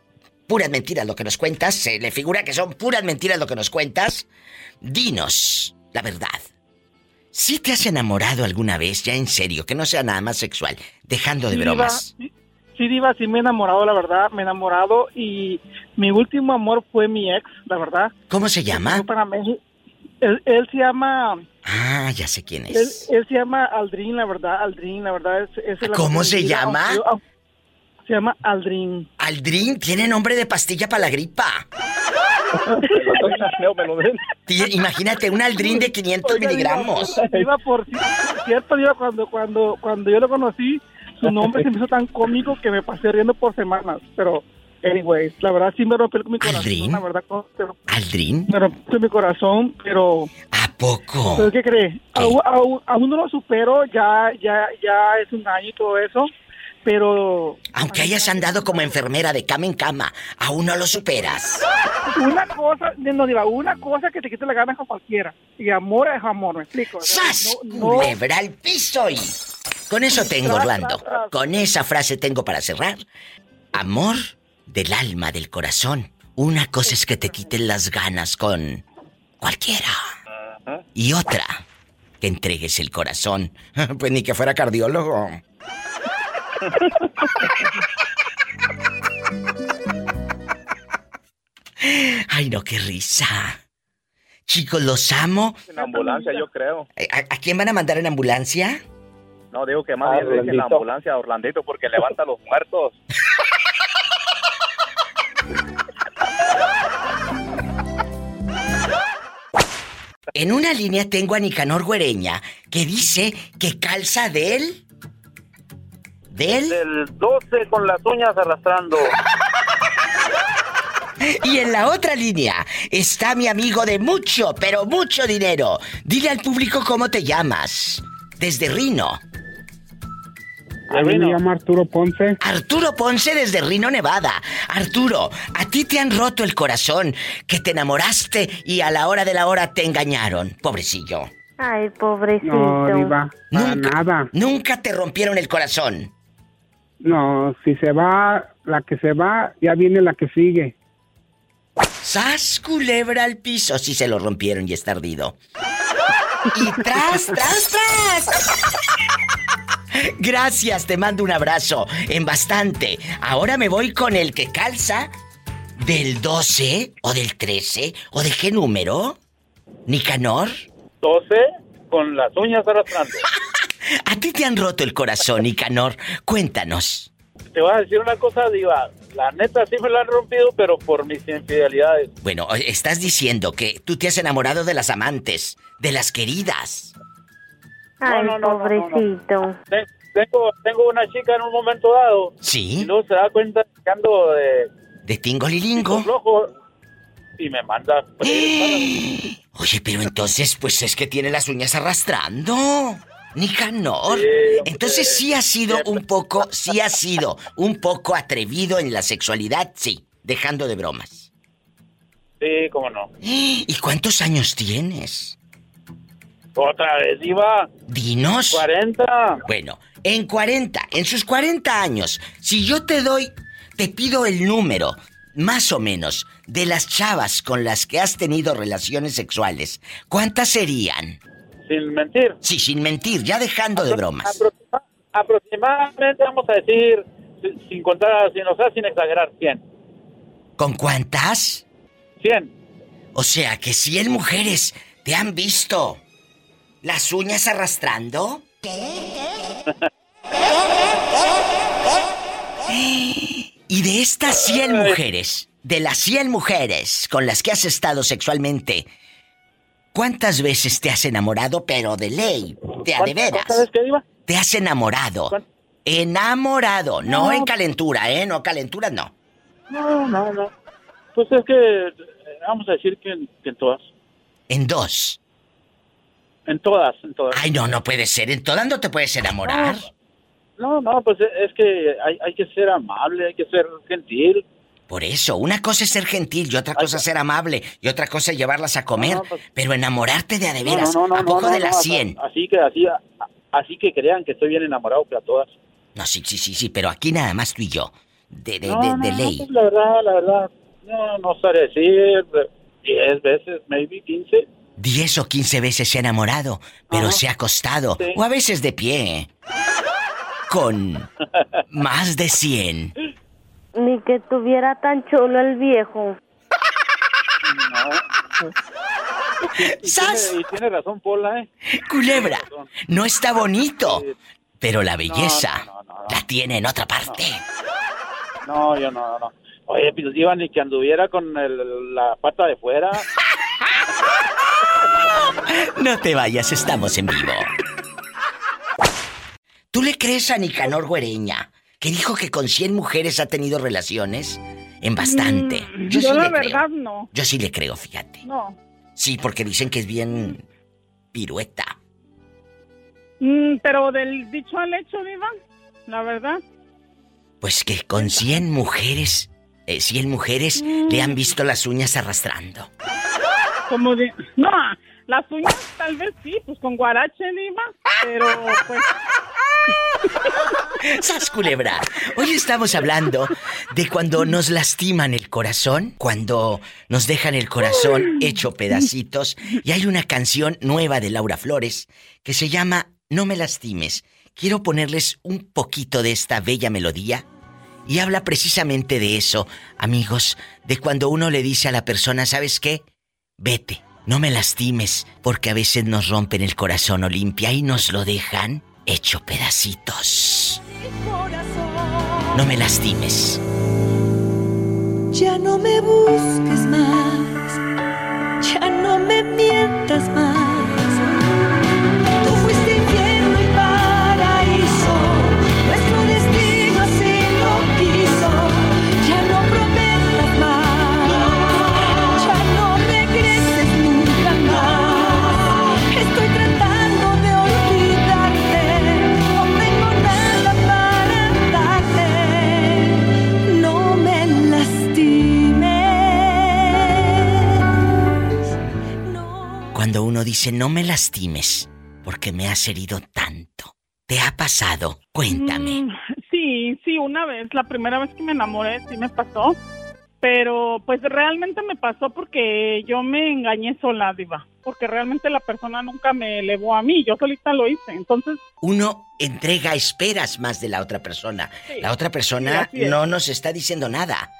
Speaker 2: puras mentiras lo que nos cuentas, se le figura que son puras mentiras lo que nos cuentas, dinos la verdad. ¿Sí te has enamorado alguna vez, ya en serio, que no sea nada más sexual, dejando de
Speaker 10: Sí,
Speaker 2: bromas?
Speaker 10: Diva, sí, sí, Diva, sí me he enamorado, la verdad, me he enamorado y mi último amor fue mi ex, la verdad.
Speaker 2: ¿Cómo se llama?
Speaker 10: Fue para México. Él, él se llama,
Speaker 2: Ah, ya sé quién es.
Speaker 10: él se llama Aldrin, la verdad, Aldrin, la verdad. Es, es el amor
Speaker 2: ¿Cómo se llama?
Speaker 10: aunque Se llama Aldrin.
Speaker 2: Aldrin tiene nombre de pastilla para la gripa. Imagínate, un Aldrin de 500
Speaker 10: Oiga,
Speaker 2: miligramos.
Speaker 10: Diva, Diva, por ci- cierto, Diva, cuando, cuando, cuando yo lo conocí, su nombre se me hizo tan cómico que me pasé riendo por semanas. Pero, anyways, la verdad sí me rompió mi corazón.
Speaker 2: ¿Aldrin?
Speaker 10: La verdad,
Speaker 2: ¿Aldrin?
Speaker 10: me rompió mi corazón, pero...
Speaker 2: ¿A poco?
Speaker 10: ¿Pero qué cree? Aún, aún- aún no lo supero, ya, ya, ya es un año y todo eso, pero...
Speaker 2: Aunque hayas andado como enfermera de cama en cama, aún no lo superas.
Speaker 10: Una cosa, no diga, una cosa que te quite la gana con cualquiera. Y amor es amor, ¿me explico?
Speaker 2: ¡Sas!
Speaker 10: no- no-
Speaker 2: al piso y... Con eso tengo,
Speaker 10: Tras,
Speaker 2: Orlando.
Speaker 10: tras, tras.
Speaker 2: Con esa frase tengo para cerrar. Amor del alma, del corazón. Una cosa es que te quiten las ganas con cualquiera. Y otra, que entregues el corazón. Pues ni que fuera cardiólogo. Ay, no, qué risa. Chicos, los amo.
Speaker 9: En ambulancia, yo creo.
Speaker 2: ¿A, a quién van a mandar en ambulancia?
Speaker 9: No, digo que más bien dicen la ambulancia a Orlandito porque levanta a los muertos.
Speaker 2: En una línea tengo a Nicanor Güereña que dice que calza de él. ¿De él?
Speaker 11: Del 12 con las uñas arrastrando.
Speaker 2: Y en la otra línea está mi amigo de mucho, pero mucho dinero. Dile al público cómo te llamas. Desde Rino.
Speaker 11: A mí me llamo Arturo Ponce.
Speaker 2: Arturo Ponce desde Rino, Nevada. Arturo, a ti te han roto el corazón, que te enamoraste y a la hora de la hora te engañaron, pobrecillo.
Speaker 8: Ay, pobrecito.
Speaker 11: No, Diva, para nada.
Speaker 2: Nunca te rompieron el corazón.
Speaker 11: No, si se va, la que se va, ya viene la que sigue.
Speaker 2: ¡Sas, culebra al piso! Si se lo rompieron y está ardido. Y tras, tras, tras. Gracias, te mando un abrazo. En bastante. Ahora me voy con el que calza del 12 o del 13 o de qué número? Nicanor.
Speaker 12: 12 con las uñas arrastrando.
Speaker 2: A ti te han roto el corazón, Nicanor. Cuéntanos.
Speaker 12: Te voy a decir una cosa, Diva. La neta sí me la han rompido, pero por mis infidelidades.
Speaker 2: Bueno, estás diciendo que tú te has enamorado de las amantes, de las queridas.
Speaker 8: Ay,
Speaker 12: No, no, no, no, no, no.
Speaker 8: pobrecito.
Speaker 12: Te- Tengo, tengo una chica en un momento dado.
Speaker 2: Sí.
Speaker 12: Y luego se da cuenta que ando de
Speaker 2: De tingolilingo.
Speaker 12: flojo y me manda.
Speaker 2: Oye, pero entonces, pues es que tiene las uñas arrastrando. Nicanor. Entonces sí ha sido un poco, sí ha sido un poco atrevido en la sexualidad, sí, dejando de bromas.
Speaker 12: Sí, cómo no.
Speaker 2: ¿Y cuántos años tienes?
Speaker 12: Otra vez, Diva.
Speaker 2: Dinos.
Speaker 12: 40.
Speaker 2: Bueno, en 40, en sus 40 años, si yo te doy, te pido el número, más o menos, de las chavas con las que has tenido relaciones sexuales, ¿cuántas serían?
Speaker 12: Sin mentir.
Speaker 2: Sí, sin mentir, ya dejando de bromas.
Speaker 12: Aproxima- aproximadamente, vamos a decir, sin, sin contar, sin, o sea, sin exagerar, 100.
Speaker 2: ¿Con cuántas?
Speaker 12: 100.
Speaker 2: O sea, que 100 mujeres te han visto las uñas arrastrando. Y de estas 100 mujeres, de las 100 mujeres con las que has estado sexualmente, ¿cuántas veces te has enamorado, pero de ley? De a de veras.
Speaker 12: ¿Sabes qué, Diva?
Speaker 2: Te has enamorado. Enamorado, no,
Speaker 12: No.
Speaker 2: en calentura, ¿eh? No, calentura no.
Speaker 12: No, no, no. Pues es que, eh, vamos a decir que, en- que en todas.
Speaker 2: En dos.
Speaker 12: En todas, en todas.
Speaker 2: Ay, no, no puede ser. En todas no te puedes enamorar.
Speaker 12: No, no, pues es que hay, hay que ser amable, hay que ser gentil.
Speaker 2: Por eso, una cosa es ser gentil y otra cosa es ser amable y otra cosa es llevarlas a comer.
Speaker 12: No, no, pues-
Speaker 2: Pero enamorarte de a de
Speaker 12: No,
Speaker 2: veras,
Speaker 12: no,
Speaker 2: ¿a poco de las
Speaker 12: así-
Speaker 2: 100?
Speaker 12: Así que, así, así que crean que estoy bien enamorado que a todas.
Speaker 2: No, sí, sí, sí, sí, pero aquí nada más tú y yo. De, de,
Speaker 12: No,
Speaker 2: de, ley.
Speaker 12: pues la verdad, la verdad, no, no sé decir, 10 veces, maybe 15.
Speaker 2: 10 o 15 veces se ha enamorado, pero se ha acostado.
Speaker 12: Sí.
Speaker 2: O a veces de pie. Con más de 100.
Speaker 8: Ni que tuviera tan chulo el viejo.
Speaker 12: Y tiene, y tiene razón, Pola, ¿eh?
Speaker 2: Culebra, no está bonito. Pero la belleza
Speaker 12: no, no, no.
Speaker 2: la tiene en otra parte.
Speaker 12: No, yo no, no, no. Oye, pues iba ni que anduviera con el- la pata de fuera.
Speaker 2: No te vayas, estamos en vivo. ¿Tú le crees a Nicanor Güereña, que dijo que con 100 mujeres ha tenido relaciones? En bastante.
Speaker 6: Mm,
Speaker 2: Yo,
Speaker 6: yo
Speaker 2: sí
Speaker 6: la
Speaker 2: le creo.
Speaker 6: verdad no.
Speaker 2: Yo sí le creo, fíjate.
Speaker 6: No.
Speaker 2: Sí, porque dicen que es bien pirueta.
Speaker 6: Mm, pero del dicho al hecho, Diva, la verdad.
Speaker 2: Pues que con 100 mujeres, eh, 100 mujeres le han visto las uñas arrastrando.
Speaker 6: Como de... No, las uñas tal vez sí, pues con guarache, Diva, pero pues...
Speaker 2: ¡Sas culebra! Hoy estamos hablando de cuando nos lastiman el corazón, cuando nos dejan el corazón hecho pedacitos. Y hay una canción nueva de Laura Flores que se llama No me lastimes. Quiero ponerles un poquito de esta bella melodía. Y habla precisamente de eso, amigos, de cuando uno le dice a la persona, ¿sabes qué? Vete, no me lastimes, porque a veces nos rompen el corazón Olimpia y nos lo dejan hecho pedacitos. No me lastimes.
Speaker 13: Ya no me busques más, ya no me mientas más.
Speaker 2: Dice, no me lastimes, porque me has herido tanto. ¿Te ha pasado? Cuéntame.
Speaker 14: Mm, sí, sí, una vez, la primera vez que me enamoré, sí me pasó. Pero pues realmente me pasó porque yo me engañé sola, diva. Porque realmente la persona nunca me elevó a mí, yo solita lo hice. Entonces,
Speaker 2: Uno entrega esperas más de la otra persona. La otra
Speaker 14: sí,
Speaker 2: persona
Speaker 14: es.
Speaker 2: no nos está diciendo nada.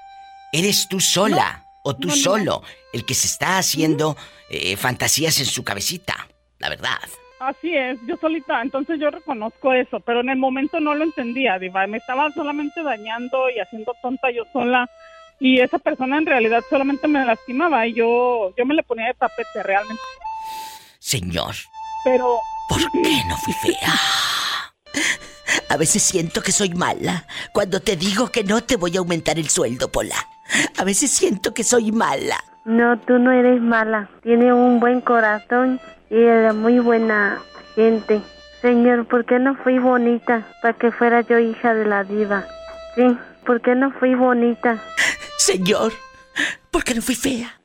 Speaker 2: Eres tú sola o tú
Speaker 14: no, no.
Speaker 2: solo el que se está haciendo eh, fantasías en su cabecita. La verdad.
Speaker 14: así es, yo solita. Entonces yo reconozco eso, pero en el momento no lo entendía, diva. Me estaba solamente dañando y haciendo tonta yo sola. Y esa persona en realidad solamente me lastimaba y yo, yo me le ponía de tapete realmente.
Speaker 2: Señor,
Speaker 14: Pero
Speaker 2: ¿por qué no fui fea? A veces siento que soy mala cuando te digo que no te voy a aumentar el sueldo, Pola. A veces siento que soy mala.
Speaker 8: No, tú no eres mala. Tienes un buen corazón y eres muy buena gente. Señor, ¿por qué no fui bonita para que fuera yo hija de la diva? Sí, ¿por qué no fui bonita?
Speaker 2: Señor, ¿por qué no fui fea?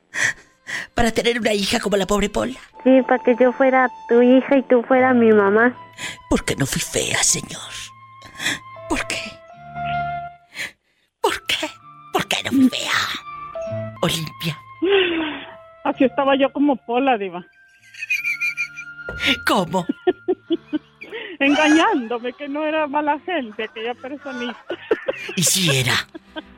Speaker 2: Para tener una hija como la pobre Pola.
Speaker 8: Sí, para que yo fuera tu hija y tú fueras mi mamá.
Speaker 2: ¿Por qué no fui fea, señor? ¿Por qué? ¿Por qué? ¿Por qué no fui fea? Olimpia,
Speaker 14: así estaba yo como Pola, diva.
Speaker 2: ¿cómo?
Speaker 14: Engañándome que no era mala gente, aquella personita.
Speaker 2: ¿Y si era?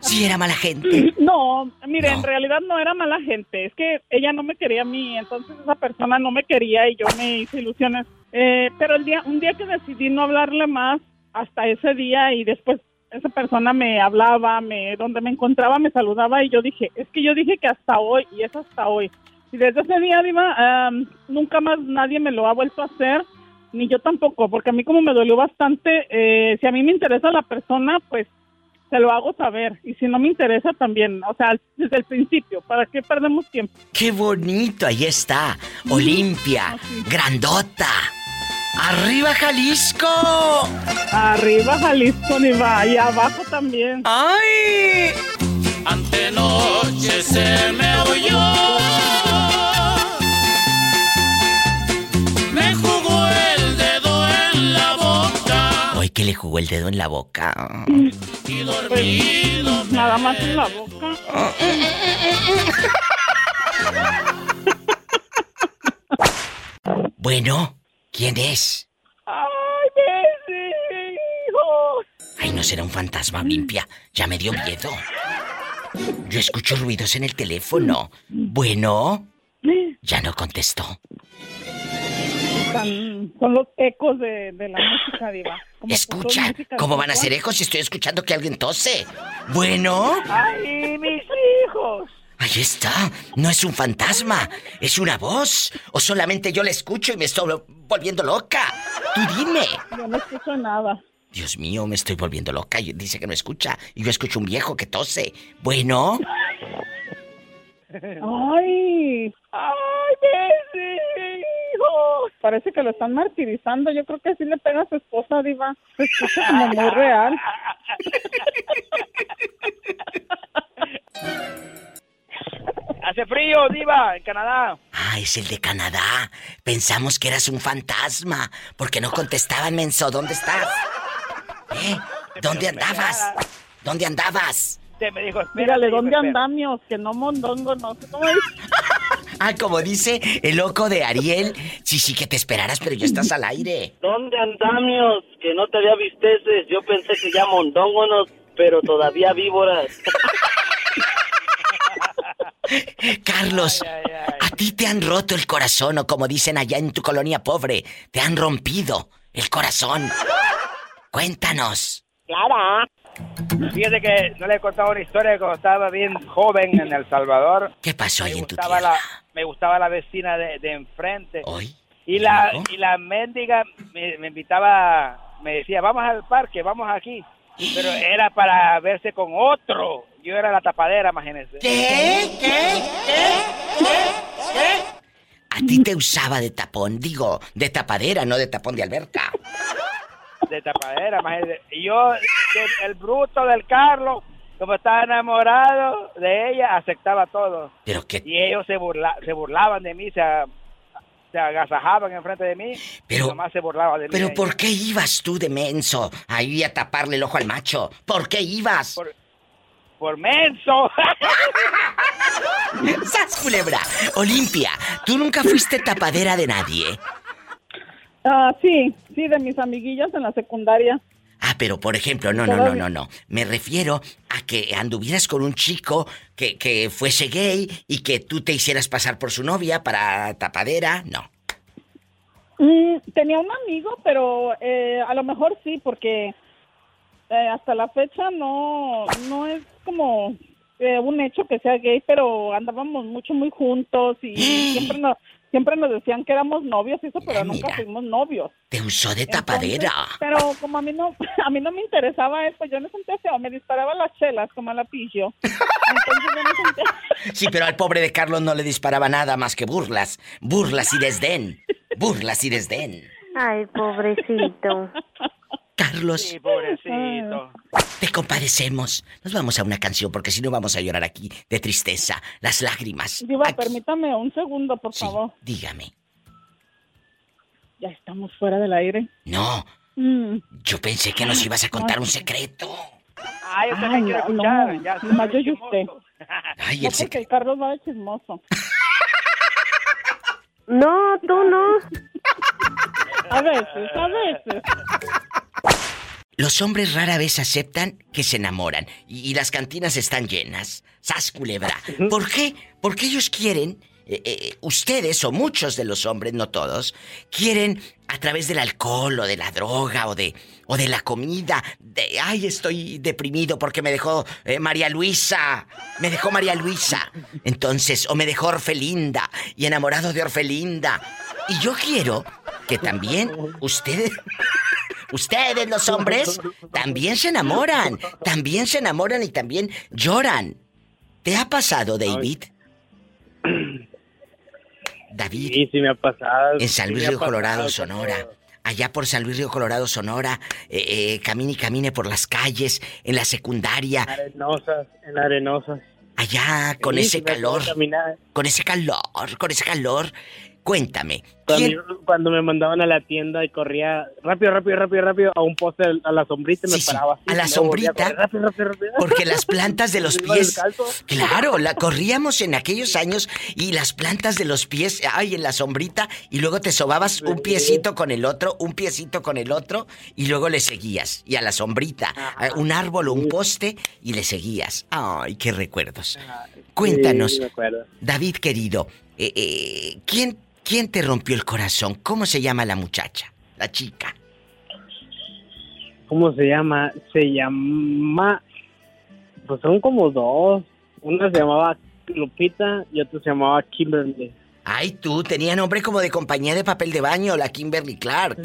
Speaker 2: ¿Si era mala gente?
Speaker 14: No, mire,
Speaker 2: No.
Speaker 14: en realidad no era mala gente, es que ella no me quería a mí, entonces esa persona no me quería y yo me hice ilusiones. Eh, pero el día, un día que decidí no hablarle más, hasta ese día y después esa persona me hablaba, me, donde me encontraba me saludaba y yo dije, es que yo dije que hasta hoy y es hasta hoy. Y desde ese día, Diva, am, nunca más nadie me lo ha vuelto a hacer, ni yo tampoco, porque a mí como me dolió bastante, eh, si a mí me interesa la persona, pues se lo hago saber. Y si no me interesa también, o sea, desde el principio, ¿para qué perdemos tiempo?
Speaker 2: ¡Qué bonito! Ahí está. Olimpia, grandota. ¡Arriba, Jalisco!
Speaker 14: Arriba Jalisco, Diva, y abajo también.
Speaker 2: ¡Ay!
Speaker 12: Antenoche se me oyó. Me jugó el dedo en la boca.
Speaker 2: Hoy que le jugó el dedo en la boca.
Speaker 12: Y dormido.
Speaker 14: Pues, Nada más en la boca.
Speaker 2: Bueno, ¿quién es?
Speaker 14: ¡Ay, mis hijos!
Speaker 2: Ay, no será un fantasma, Olimpia. Ya me dio miedo. Yo escucho ruidos en el teléfono. Bueno, ya no contestó.
Speaker 14: Son los ecos de, de la música, Diva. Como
Speaker 2: Escucha,
Speaker 14: música
Speaker 2: ¿cómo van a ser ecos si estoy escuchando que alguien tose? Bueno,
Speaker 14: ¡Ay, mis hijos!
Speaker 2: ahí está. No es un fantasma, es una voz. O solamente yo la escucho y me estoy volviendo loca. Tú dime.
Speaker 14: Yo no escucho nada.
Speaker 2: Dios mío, me estoy volviendo loca. Dice que no escucha. Y yo escucho un viejo que tose. Bueno,
Speaker 14: ¡Ay! ¡Ay, mis hijos! Parece que lo están martirizando. Yo creo que sí le pega a su esposa, Diva. Se escucha como muy real.
Speaker 15: Hace frío, Diva, en Canadá.
Speaker 2: ah, es el de Canadá. Pensamos que eras un fantasma. Porque no contestaban, menso. ¿Dónde estás? ¿Eh? ¿Dónde andabas? ¿Dónde andabas?
Speaker 15: Usted me dijo, yo
Speaker 14: ¿dónde andamios? Que no mondongo, no sé cómo es.
Speaker 2: Ah, como dice el loco de Ariel. Sí, sí, que te esperaras, pero ya estás al aire.
Speaker 16: ¿Dónde andamios? Que no te había visteces. Yo pensé que ya mondóngonos, pero todavía víboras.
Speaker 2: Carlos, ¿a ti te han roto el corazón o como dicen allá en tu colonia pobre, te han rompido el corazón? Cuéntanos.
Speaker 15: Clara. Fíjate que no le he contado una historia de cuando estaba bien joven en El Salvador.
Speaker 2: ¿Qué pasó ahí
Speaker 15: Me
Speaker 2: en tu
Speaker 15: gustaba
Speaker 2: tierra?
Speaker 15: la, me gustaba la vecina de, de enfrente.
Speaker 2: ¿Hoy?
Speaker 15: Y la, y la mendiga me, me invitaba, me decía, vamos al parque, vamos aquí. Pero era para verse con otro. Yo era la tapadera, imagínense.
Speaker 2: ¿Qué? ¿Qué? A ti te usaba de tapón, digo, de tapadera, no de tapón de alberca.
Speaker 15: De tapadera, imagínense. Y yo, el, bruto del Carlos, como estaba enamorado de ella, aceptaba todo.
Speaker 2: Pero que
Speaker 15: Y ellos se, burla, se burlaban de mí, se,
Speaker 12: se agasajaban enfrente de mí
Speaker 2: Pero-
Speaker 12: y nomás se burlaba de mí.
Speaker 2: Pero. ¿por qué ibas tú de menso ahí a taparle el ojo al macho? ¿Por qué ibas?
Speaker 12: Por, por menso.
Speaker 2: ¡Sas, culebra! Olimpia, tú nunca fuiste tapadera de nadie.
Speaker 6: Ah, sí, sí, de mis amiguillas en la secundaria.
Speaker 2: Pero por ejemplo, no, no, no, no, no. Me refiero a que anduvieras con un chico que, que fuese gay y que tú te hicieras pasar por su novia para tapadera. No.
Speaker 6: Mm, tenía un amigo, pero eh, a lo mejor sí, porque eh, hasta la fecha no, no es como eh, un hecho que sea gay, pero andábamos mucho, muy juntos y siempre nos, siempre nos decían que éramos novios y eso, pero nunca fuimos novios.
Speaker 2: Te usó de tapadera.
Speaker 6: Pero como a mí no, a mí no me interesaba eso, yo no sentía feo, me disparaba las chelas como a la pillo. Entonces yo no sentía...
Speaker 2: Sí, pero al pobre de Carlos no le disparaba nada más que burlas. Burlas y desdén. Burlas y desdén.
Speaker 8: Ay, pobrecito.
Speaker 2: Carlos.
Speaker 12: Sí, pobrecito.
Speaker 2: Te compadecemos. Nos vamos a una canción porque si no vamos a llorar aquí de tristeza. Las lágrimas.
Speaker 6: Diva, permítame un segundo, por favor.
Speaker 2: Dígame.
Speaker 6: Ya estamos fuera del aire.
Speaker 2: No,
Speaker 6: Mm.
Speaker 2: yo pensé que nos ibas a contar un secreto.
Speaker 12: Ay, usted
Speaker 6: Ay,
Speaker 12: me quiere
Speaker 6: no,
Speaker 12: escuchar.
Speaker 6: no,
Speaker 12: ya
Speaker 6: nomás yo y usted.
Speaker 2: Ay,
Speaker 6: No,
Speaker 2: el
Speaker 6: el Carlos va de chismoso.
Speaker 8: No, tú no.
Speaker 6: A veces, a veces.
Speaker 2: Los hombres rara vez aceptan que se enamoran y, y las cantinas están llenas. ¡Sas culebra! ¿Por qué? Porque ellos quieren, eh, eh, ustedes o muchos de los hombres, no todos, quieren a través del alcohol o de la droga o de, o de la comida, de, ay, estoy deprimido porque me dejó eh, María Luisa, me dejó María Luisa. Entonces, o me dejó Orfelinda y enamorado de Orfelinda. Y yo quiero que también ustedes... Ustedes, los hombres, también se enamoran. También se enamoran y también lloran. ¿Te ha pasado, David? David.
Speaker 17: Sí, sí me ha pasado.
Speaker 2: En San
Speaker 17: sí
Speaker 2: Luis
Speaker 17: ha
Speaker 2: Río Colorado,
Speaker 17: pasado,
Speaker 2: Sonora. Allá por San Luis Río Colorado, Sonora, eh, eh, camine y camine por las calles, en la secundaria,
Speaker 17: Arenosas, en arenosas.
Speaker 2: allá con
Speaker 17: Sí,
Speaker 2: ese
Speaker 17: sí
Speaker 2: calor,
Speaker 17: caminar.
Speaker 2: con ese calor, con ese calor. Cuéntame,
Speaker 17: Cuando,
Speaker 2: ¿quién,
Speaker 17: yo- cuando me mandaban a la tienda y corría rápido, rápido, rápido, rápido a un poste a la sombrita y me
Speaker 2: Sí,
Speaker 17: paraba así,
Speaker 2: a la sombrita.
Speaker 17: correr rápido, rápido, rápido.
Speaker 2: Porque las plantas de los pies. Claro, la corríamos en aquellos años y las plantas de los pies, ay, en la sombrita, y luego te sobabas un piecito con el otro, un piecito con el otro, y luego le seguías. Y a la sombrita, a un árbol o un poste, y le seguías. Ay, qué recuerdos. Cuéntanos,
Speaker 17: Sí, me acuerdo.
Speaker 2: David querido, eh, eh, ¿quién, ¿quién te rompió el corazón? ¿Cómo se llama la muchacha? La chica.
Speaker 17: ¿Cómo se llama? Se llama... Pues son como dos. Una se llamaba Lupita y otra se llamaba Kimberly.
Speaker 2: Ay, tú, tenía nombre como de compañía de papel de baño, la Kimberly Clark.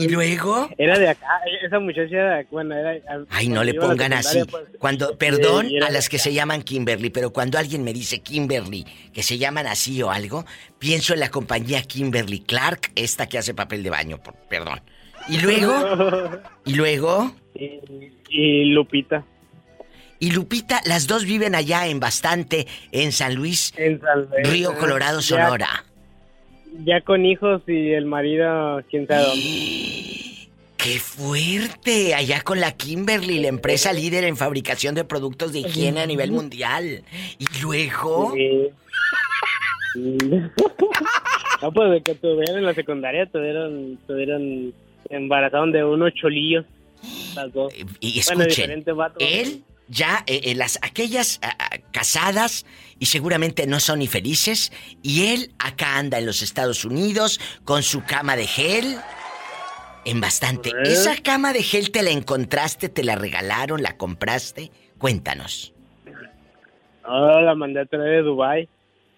Speaker 2: ¿Y luego?
Speaker 17: Era de acá, esa muchacha era bueno, era...
Speaker 2: Ay, no le pongan así.
Speaker 17: pues,
Speaker 2: Cuando, perdón
Speaker 17: y era
Speaker 2: a las que se llaman Kimberly, pero cuando alguien me dice Kimberly, que se llaman así o algo, pienso en la compañía Kimberly Clark, esta que hace papel de baño, por- perdón. Y luego, y luego,
Speaker 17: Y, y Lupita.
Speaker 2: y Lupita, las dos viven allá en bastante, en San Luis,
Speaker 17: En San Luis.
Speaker 2: Río Colorado, Sonora.
Speaker 17: Ya con hijos y el marido, quién sabe dónde.
Speaker 2: ¡Qué fuerte! Allá con la Kimberly, la empresa líder en fabricación de productos de higiene a nivel mundial. Y luego...
Speaker 17: Sí. No, pues de que tuvieron en la secundaria, tuvieron, tuvieron embarazaron de unos cholillos. Las dos.
Speaker 2: Y
Speaker 17: Bueno,
Speaker 2: escuchen, él ya, eh, eh, las, aquellas casadas y seguramente no son ni felices, y él acá anda en los Estados Unidos con su cama de gel. En bastante. ¿Esa cama de gel te la encontraste, te la regalaron, la compraste? Cuéntanos.
Speaker 17: Ahora la mandé a traer de Dubai.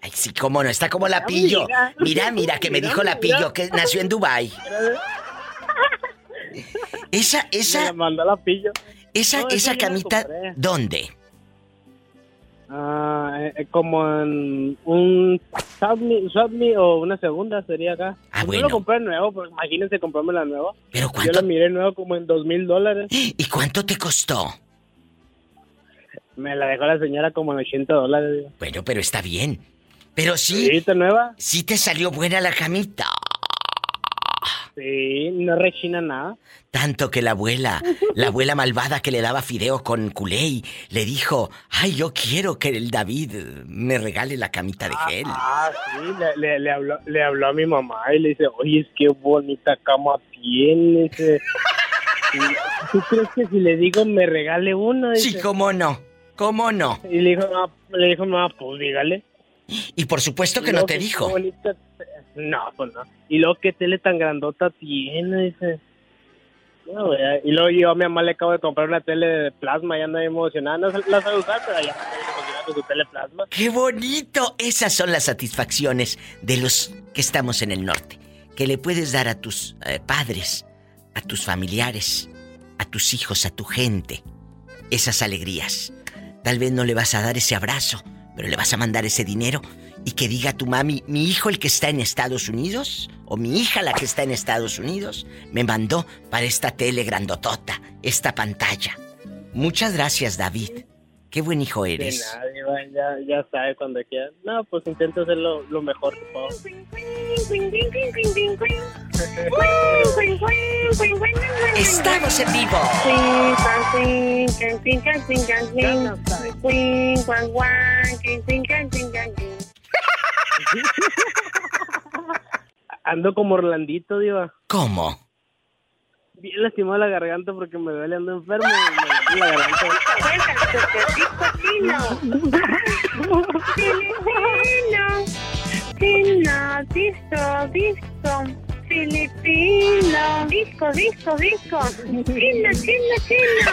Speaker 2: Ay, sí, cómo no, está como la pillo.
Speaker 17: mira.
Speaker 2: Mira, que me dijo la pillo que nació en Dubai. Esa,
Speaker 17: Me
Speaker 2: esa,
Speaker 17: la mandó la pillo.
Speaker 2: Esa,
Speaker 17: No,
Speaker 2: esa
Speaker 17: yo
Speaker 2: camita. ¿dónde?
Speaker 17: Ah, eh, como en un Subme, o una segunda sería acá.
Speaker 2: Ah,
Speaker 17: Yo
Speaker 2: bueno.
Speaker 17: lo compré nuevo, pero imagínense comprarme la nueva.
Speaker 2: Pero
Speaker 17: Yo
Speaker 2: ¿cuánto?
Speaker 17: la miré nuevo como en dos mil dólares.
Speaker 2: ¿Y cuánto te costó?
Speaker 17: Me la dejó la señora como en 80 dólares.
Speaker 2: Bueno, pero está bien. Pero sí.
Speaker 17: ¿Está nueva?
Speaker 2: Sí te salió buena la camita.
Speaker 17: Sí, no rechina nada.
Speaker 2: Tanto que la abuela, la abuela malvada que le daba fideo con culé, le dijo, ay, yo quiero que el David me regale la camita de gel.
Speaker 17: Ah, sí, le, le, le habló, le habló a mi mamá y le dice, oye, es que bonita cama tienes. eh". ¿Tú crees que si le digo me regale una?
Speaker 2: Sí,
Speaker 17: Dice.
Speaker 2: cómo no, cómo no.
Speaker 17: Y le dijo, no, le dijo, no, pues dígale.
Speaker 2: Y por supuesto que no te dijo.
Speaker 17: bonita No, pues no. Y luego qué tele tan grandota tiene, dice. No, y luego yo a mi mamá le acabo de comprar una tele de plasma, ya anda emocionada. No la sabe usar, pero ya emocionada con su tele plasma.
Speaker 2: ¡Qué bonito! Esas son las satisfacciones de los que estamos en el norte. Que le puedes dar a tus eh, padres, a tus familiares, a tus hijos, a tu gente. Esas alegrías. Tal vez no le vas a dar ese abrazo, pero le vas a mandar ese dinero y que diga tu mami, mi hijo el que está en Estados Unidos, o mi hija la que está en Estados Unidos, me mandó para esta tele grandotota, esta pantalla. Muchas gracias, David. Qué buen hijo eres.
Speaker 17: nadie, va, ya, ya sabe cuando quiera. No, pues intento hacer lo, lo mejor que puedo.
Speaker 2: Estamos en vivo.
Speaker 17: Ando como Orlandito, diva.
Speaker 2: ¿Cómo?
Speaker 17: Bien lastimado la garganta porque me duele, ando enfermo. y me duele la
Speaker 4: Filipino, disco, disco, filipino, disco, disco, disco, chino, chino, chino,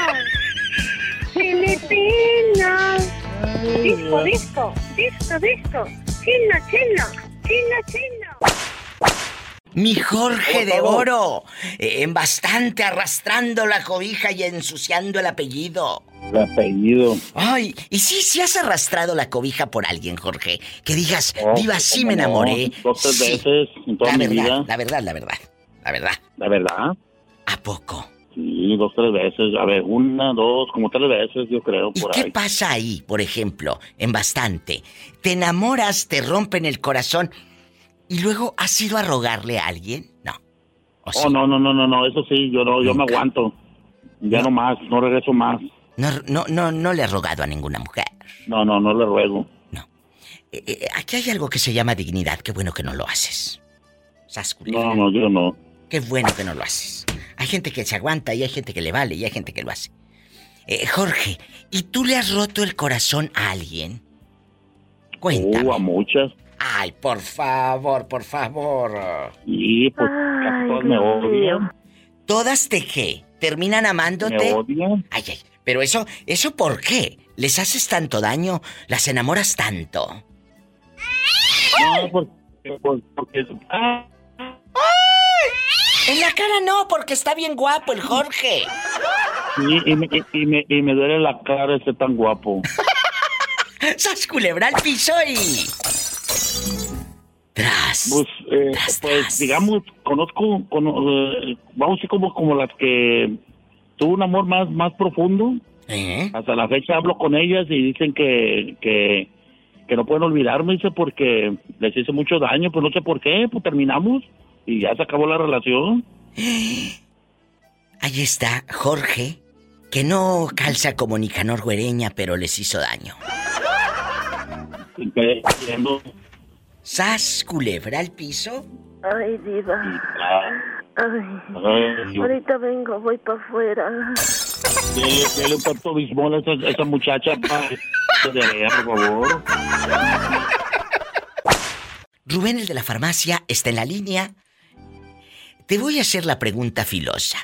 Speaker 4: filipino, disco, disco, disco, disco, chino, chino, chino, chino.
Speaker 2: Mi Jorge de. Oro, eh, en bastante arrastrando la cobija y ensuciando el apellido.
Speaker 18: El apellido.
Speaker 2: Ay, y sí, sí has arrastrado la cobija por alguien, Jorge. Que digas,
Speaker 18: No,
Speaker 2: Diva, sí
Speaker 18: ¿cómo
Speaker 2: me
Speaker 18: no?
Speaker 2: enamoré.
Speaker 18: Dos, tres
Speaker 2: Sí.
Speaker 18: veces en toda
Speaker 2: la
Speaker 18: mi
Speaker 2: verdad,
Speaker 18: vida.
Speaker 2: la verdad, la verdad, la verdad.
Speaker 18: ¿La verdad?
Speaker 2: ¿A poco?
Speaker 18: Sí, dos, tres veces. A ver, una, dos, como tres veces, yo creo,
Speaker 2: ¿Y
Speaker 18: por
Speaker 2: qué
Speaker 18: ahí.
Speaker 2: pasa ahí, por ejemplo, en bastante? Te enamoras, te rompen el corazón y luego has ido a rogarle a alguien? No.
Speaker 18: Oh, no, no, no, no, no, eso sí, yo no, yo me aguanto. Ya no más, no regreso más.
Speaker 2: No, no, no, no le has rogado a ninguna mujer.
Speaker 18: No, no, no le ruego.
Speaker 2: Eh, eh, aquí hay algo que se llama dignidad. Qué bueno que no lo haces. Sas, culebra.
Speaker 18: No, no, yo no.
Speaker 2: Qué bueno que no lo haces. Hay gente que se aguanta y hay gente que le vale y hay gente que lo hace. Eh, Jorge, ¿y tú le has roto el corazón a alguien? Cuéntame.
Speaker 18: Uh, a muchas.
Speaker 2: Ay, por favor, por favor.
Speaker 18: Y pues casi todas me odian.
Speaker 2: ¿Todas te qué? ¿Terminan amándote?
Speaker 18: Me odian.
Speaker 2: Ay, ay. Pero eso, ¿eso por qué? ¿Les haces tanto daño? ¿Las enamoras tanto?
Speaker 18: No, porque... porque, porque- ah,
Speaker 2: En la cara no, porque está bien guapo el Jorge.
Speaker 18: sí, y, me, y, me, y me duele la cara ese tan guapo.
Speaker 2: ¡Sas culebra al piso y... Tras.
Speaker 18: Pues, eh, pues digamos, conozco, cono- eh, vamos a decir como, como las que tuvo un amor más, más profundo.
Speaker 2: ¿Eh?
Speaker 18: Hasta la fecha hablo con ellas y dicen que, que, que no pueden olvidarme, dice, porque les hice mucho daño, pues no sé por qué, pues terminamos y ya se acabó la relación.
Speaker 2: Ahí está Jorge, que no calza como Nicanor Güereña, pero les hizo daño. ¿Sas culebra al piso?
Speaker 8: Ay, diva. Ay. Ahorita vengo, voy para afuera.
Speaker 18: Dele, dele un cuarto bismol a esa, a esa muchacha para de ver, por favor.
Speaker 2: Rubén, el de la farmacia, está en la línea. Te voy a hacer la pregunta filosa.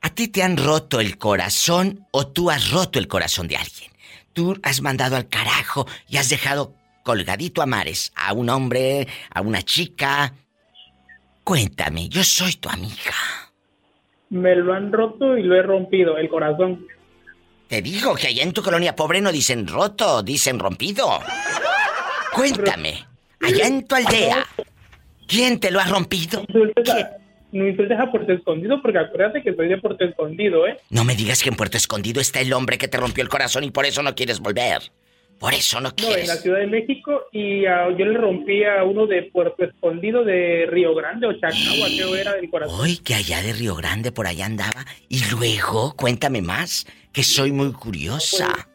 Speaker 2: ¿A ti te han roto el corazón o tú has roto el corazón de alguien? Tú has mandado al carajo y has dejado colgadito a mares a un hombre, a una chica. Cuéntame, yo soy tu amiga.
Speaker 10: Me lo han roto y lo he rompido, el corazón.
Speaker 2: Te digo que allá en tu colonia pobre no dicen roto, dicen rompido. Cuéntame, allá en tu aldea, ¿quién te lo ha rompido?
Speaker 10: No insultes a Puerto Escondido porque acuérdate que soy de Puerto Escondido, ¿eh?
Speaker 2: No me digas que en Puerto Escondido está el hombre que te rompió el corazón y por eso no quieres volver. Por eso no
Speaker 19: No, en
Speaker 2: quieres.
Speaker 19: la Ciudad de México y ah, yo le rompí a uno de Puerto Escondido de Río Grande o Chacagua, creo era del corazón.
Speaker 2: Hoy que allá de Río Grande por allá andaba. Y luego, cuéntame más, que soy muy curiosa.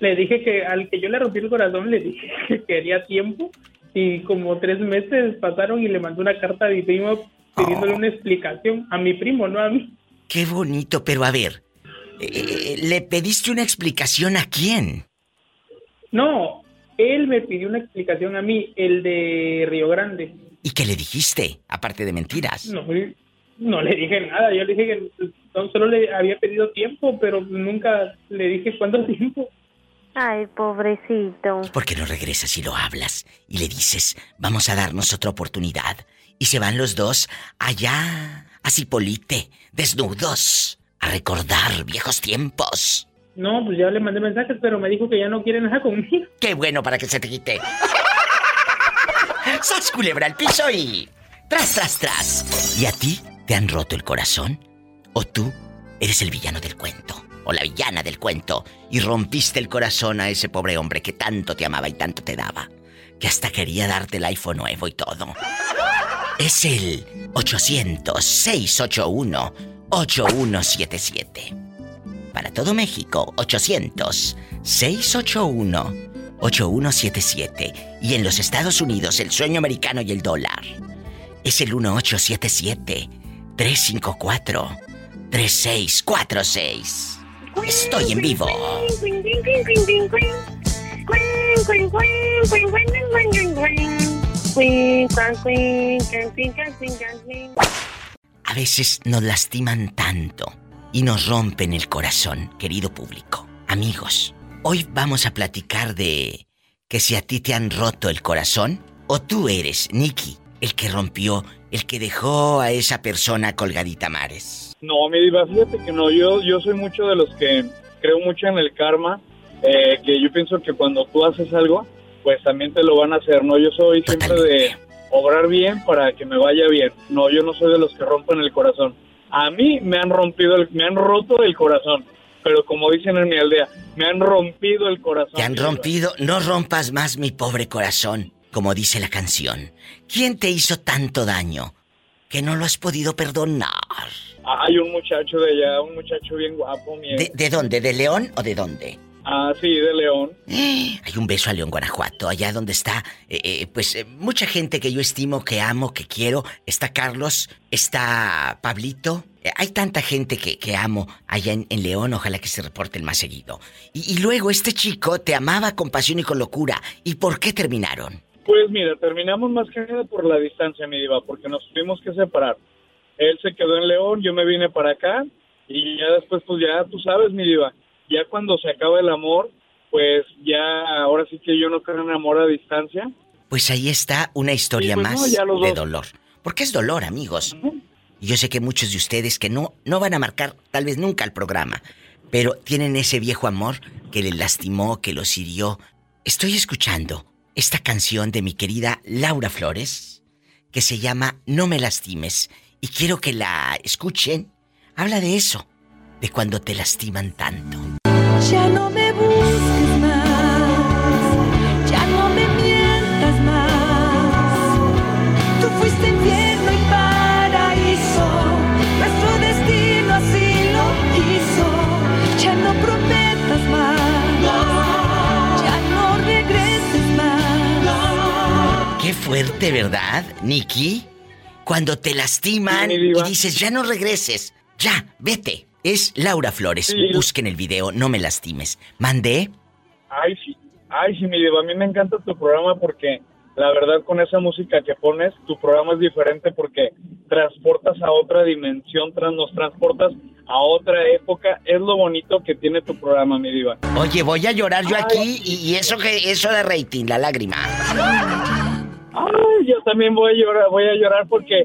Speaker 19: Le dije que al que yo le rompí el corazón le dije que quería tiempo y como tres meses pasaron y le mandé una carta a mi primo pidiéndole
Speaker 2: Oh.
Speaker 19: una explicación a mi primo, no a mí.
Speaker 2: Qué bonito, pero a ver, eh, ¿le pediste una explicación a quién?
Speaker 19: No, él me pidió una explicación a mí, el de Río Grande.
Speaker 2: ¿Y qué le dijiste? Aparte de mentiras.
Speaker 19: No, no le dije nada, yo le dije que no, solo le había pedido tiempo, pero nunca le dije cuánto tiempo.
Speaker 8: Ay, pobrecito.
Speaker 2: ¿Por qué no regresas y lo hablas? Y le dices, vamos a darnos otra oportunidad. Y se van los dos allá, a Cipolite, desnudos, a recordar viejos tiempos.
Speaker 19: No, pues ya le mandé mensajes, pero me dijo que ya no quiere nada conmigo.
Speaker 2: Qué bueno para que se te quite. ¡Sas culebra al piso y. ¡Tras, tras, tras! ¿Y a ti te han roto el corazón? ¿O tú eres el villano del cuento? ¿O la villana del cuento? Y rompiste el corazón a ese pobre hombre que tanto te amaba y tanto te daba. Que hasta quería darte el iPhone nuevo y todo. Es el 800-681-8177. Para todo México, 800-681-8177. Y en los Estados Unidos, el sueño americano y el dólar. Es el 1877-354-3646. Estoy en vivo. A veces nos lastiman tanto y nos rompen el corazón, querido público. Amigos, hoy vamos a platicar de que si a ti te han roto el corazón o tú eres, Nicky, el que rompió, el que dejó a esa persona colgadita mares.
Speaker 20: No, mi diva, fíjate que no, yo, yo soy mucho de los que creo mucho en el karma, eh, que yo pienso que cuando tú haces algo, pues también te lo van a hacer, ¿no? Yo soy siempre de obrar bien para que me vaya bien. No, yo no soy de los que rompen el corazón. A mí me han rompido, el- me han roto el corazón, pero como dicen en mi aldea, me han rompido el corazón.
Speaker 2: Te han rompido, no rompas más mi pobre corazón, como dice la canción. ¿Quién te hizo tanto daño que no lo has podido perdonar?
Speaker 20: Hay un muchacho de allá, un muchacho bien guapo, mi
Speaker 2: ¿De, de dónde? ¿De León o de dónde?
Speaker 20: Ah, sí, de León.
Speaker 2: Hay un beso a León, Guanajuato, allá donde está, eh, eh, pues, eh, mucha gente que yo estimo, que amo, que quiero. Está Carlos, está Pablito. Eh, hay tanta gente que, que amo allá en, en León, ojalá que se reporten más seguido. Y, y luego este chico te amaba con pasión y con locura. ¿Y por qué terminaron?
Speaker 20: Pues mira, terminamos más que nada por la distancia, mi diva, porque nos tuvimos que separar. Él se quedó en León, yo me vine para acá y ya después, pues ya tú sabes, mi diva, ya cuando se acaba el amor, pues ya ahora sí que yo no creo en amor a distancia.
Speaker 2: Pues ahí está una historia
Speaker 20: Sí, pues
Speaker 2: más
Speaker 20: no,
Speaker 2: de dolor. Porque es dolor, amigos. Yo sé que muchos de ustedes que no, no van a marcar tal vez nunca el programa, pero tienen ese viejo amor que les lastimó, que los hirió. Estoy escuchando esta canción de mi querida Laura Flores, que se llama No me lastimes, y quiero que la escuchen. Habla de eso, de cuando te lastiman tanto.
Speaker 13: Ya no me busques más, ya no me mientas más. Tú fuiste infierno y paraíso, nuestro destino así lo quiso. Ya no prometas más, ya no regreses más.
Speaker 2: Qué fuerte, ¿verdad, Nicky? Cuando te lastiman
Speaker 20: Sí,
Speaker 2: y dices, ya no regreses, ya, vete. Es Laura Flores.
Speaker 20: Sí.
Speaker 2: Busquen el video, no me lastimes. ¿Mandé?
Speaker 20: Ay, sí, ay, sí, mi diva, a mí me encanta tu programa porque la verdad con esa música que pones, tu programa es diferente porque transportas a otra dimensión, nos transportas a otra época. Es lo bonito que tiene tu programa, mi diva.
Speaker 2: Oye, voy a llorar yo aquí y, y eso que eso de rating, la lágrima.
Speaker 20: Ay, yo también voy a llorar, voy a llorar porque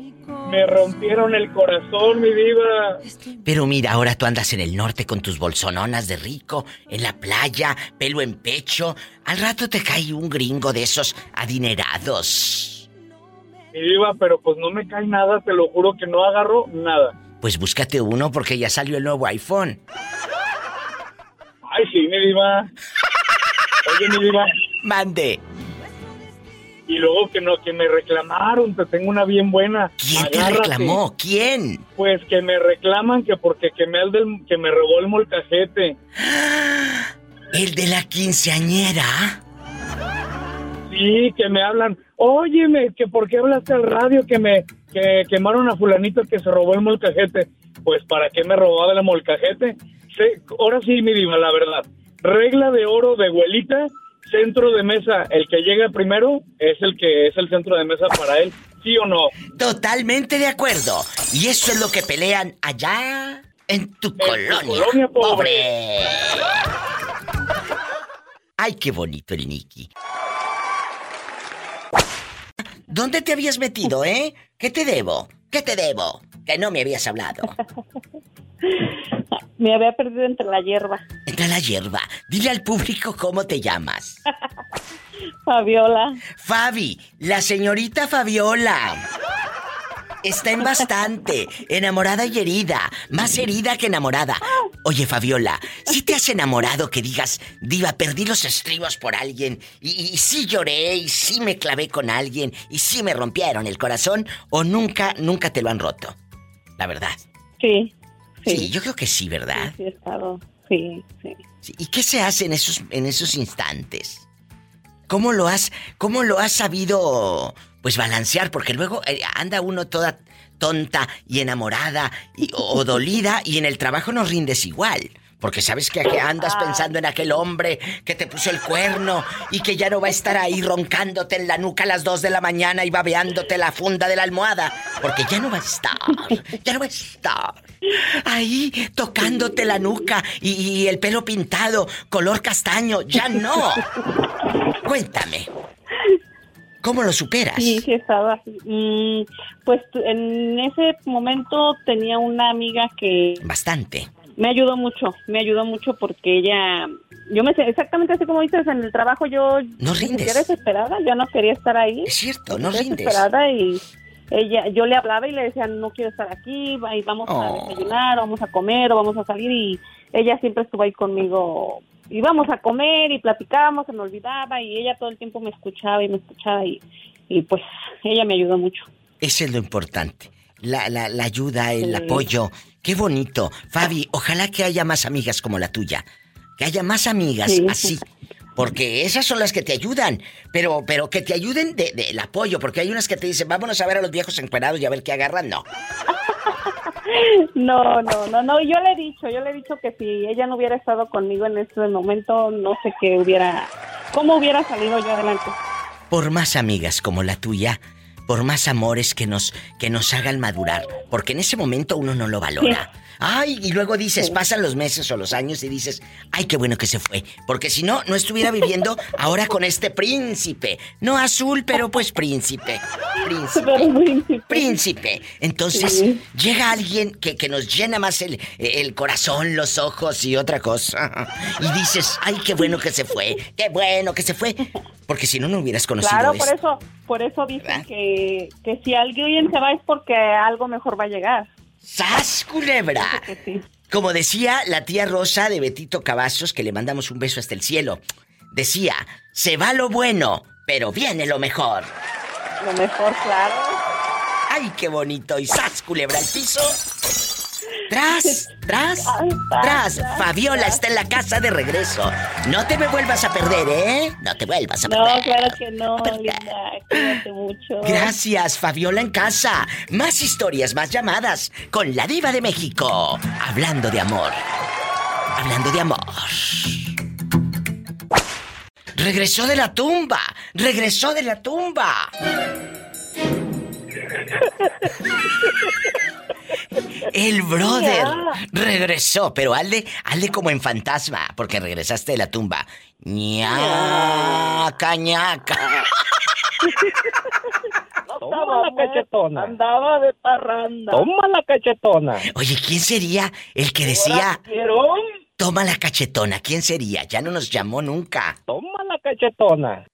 Speaker 20: me rompieron el corazón, mi diva.
Speaker 2: Pero mira, ahora tú andas en el norte con tus bolsononas de rico, en la playa, pelo en pecho. Al rato te cae un gringo de esos adinerados.
Speaker 20: Mi diva, pero pues no me cae nada, te lo juro que no agarro nada.
Speaker 2: Pues búscate uno porque ya salió el nuevo iPhone.
Speaker 20: Ay, sí, mi diva. Oye, mi diva.
Speaker 2: Mande.
Speaker 20: Y luego que no, que me reclamaron, te tengo una bien buena.
Speaker 2: ¿Quién te
Speaker 20: Agárrate.
Speaker 2: reclamó? ¿Quién?
Speaker 20: Pues que me reclaman que porque quemé al del, que me robó el molcajete.
Speaker 2: ¿El de la quinceañera?
Speaker 20: Sí, que me hablan. Óyeme, que por qué hablaste al radio que me que quemaron a fulanito que se robó el molcajete. Pues para qué me robaba el molcajete. Se- ahora sí, mi diva, la verdad. Regla de oro de abuelita, centro de mesa. El que llega primero es el que es el centro de mesa para él. ¿Sí o no?
Speaker 2: Totalmente de acuerdo. Y eso es lo que pelean allá en tu colonia.
Speaker 20: colonia, pobre.
Speaker 2: pobre. Ay, qué bonito el Nicky. ¿Dónde te habías metido, eh? ¿Qué te debo? ¿Qué te debo? Que no me habías hablado.
Speaker 6: Me había perdido entre la hierba.
Speaker 2: Entra la hierba. Dile al público cómo te llamas.
Speaker 6: Fabiola.
Speaker 2: Fabi, la señorita Fabiola. Está en bastante, enamorada y herida, más herida que enamorada. Oye, Fabiola, si te has enamorado que digas, diva, perdí los estribos por alguien, y, y sí lloré, y sí me clavé con alguien, y sí me rompieron el corazón, o nunca, nunca te lo han roto? La verdad.
Speaker 6: Sí.
Speaker 2: Sí, yo creo que sí, ¿verdad?
Speaker 6: Sí, he estado. Sí, sí.
Speaker 2: ¿Y qué se hace en esos, en esos instantes? ¿Cómo lo has, cómo lo has sabido, pues balancear? Porque luego eh, anda uno toda tonta y enamorada y- o, o dolida y en el trabajo no rindes igual. Porque sabes que andas pensando en aquel hombre que te puso el cuerno y que ya no va a estar ahí roncándote en la nuca a las 2 de la mañana y babeándote la funda de la almohada. Porque ya no va a estar, ya no va a estar. Ahí tocándote la nuca y, y el pelo pintado, color castaño, ya no. Cuéntame. ¿Cómo lo superas?
Speaker 6: Sí, sí estaba así. Mm, pues en ese momento tenía una amiga que
Speaker 2: Bastante.
Speaker 6: Me ayudó mucho, me ayudó mucho porque ella, yo me sé exactamente así como dices, en el trabajo yo
Speaker 2: No rindes.
Speaker 6: desesperada, yo no quería estar ahí.
Speaker 2: Es cierto, no rindes.
Speaker 6: Desesperada y ella, yo le hablaba y le decía, no quiero estar aquí, vamos
Speaker 2: Oh.
Speaker 6: a desayunar, vamos a comer o vamos a salir y ella siempre estuvo ahí conmigo. Íbamos a comer y platicábamos, se me olvidaba y ella todo el tiempo me escuchaba y me escuchaba y, y pues ella me ayudó mucho.
Speaker 2: Eso es lo importante. La, la, la ayuda, el
Speaker 6: Sí.
Speaker 2: apoyo. Qué bonito. Fabi, ojalá que haya más amigas como la tuya. Que haya más amigas
Speaker 6: Sí.
Speaker 2: así. Porque esas son las que te ayudan. Pero, pero que te ayuden del de, del apoyo. Porque hay unas que te dicen, vámonos a ver a los viejos encuerados y a ver qué agarran. No.
Speaker 6: No, no, no, no, yo le he dicho, yo le he dicho que si ella no hubiera estado conmigo en ese momento, no sé qué hubiera, cómo hubiera salido yo adelante.
Speaker 2: Por más amigas como la tuya, por más amores que nos, que nos hagan madurar. Porque en ese momento uno no lo valora. Ay, y luego dices, pasan los meses o los años y dices, ay, qué bueno que se fue. Porque si no, no estuviera viviendo ahora con este príncipe. No azul, pero pues príncipe. Príncipe. Príncipe. Entonces,
Speaker 6: Sí.
Speaker 2: llega alguien que, que nos llena más el, el corazón, los ojos y otra cosa. Y dices, ay, qué bueno que se fue. Qué bueno que se fue. Porque si no, no hubieras conocido
Speaker 6: Claro, por
Speaker 2: esto.
Speaker 6: eso, por eso dicen que, que si alguien se va es porque algo mejor va a llegar.
Speaker 2: ¡Sas, culebra! Como decía la tía Rosa de Betito Cavazos, que le mandamos un beso hasta el cielo. Decía, se va lo bueno, pero viene lo mejor.
Speaker 6: Lo mejor, claro.
Speaker 2: ¡Ay, qué bonito! Y ¡sas, culebra al piso! ¡Tras! ¡Tras! ¡Tras! Fabiola está en la casa de regreso. No te me vuelvas a perder, ¿eh? No te vuelvas a
Speaker 6: No,
Speaker 2: perder.
Speaker 6: claro que no, linda, cuídate mucho.
Speaker 2: Gracias, Fabiola en casa. Más historias, más llamadas con la diva de México. Hablando de amor. Hablando de amor. Regresó de la tumba. Regresó de la tumba. El brother regresó, pero hazle, hazle como en fantasma, porque regresaste de la tumba. ñaca, ñaca.
Speaker 7: Toma la cachetona.
Speaker 6: Andaba de parranda.
Speaker 7: Toma la cachetona.
Speaker 2: Oye, ¿quién sería el que decía toma la cachetona? ¿Quién sería? Ya no nos llamó nunca.
Speaker 7: Toma la cachetona.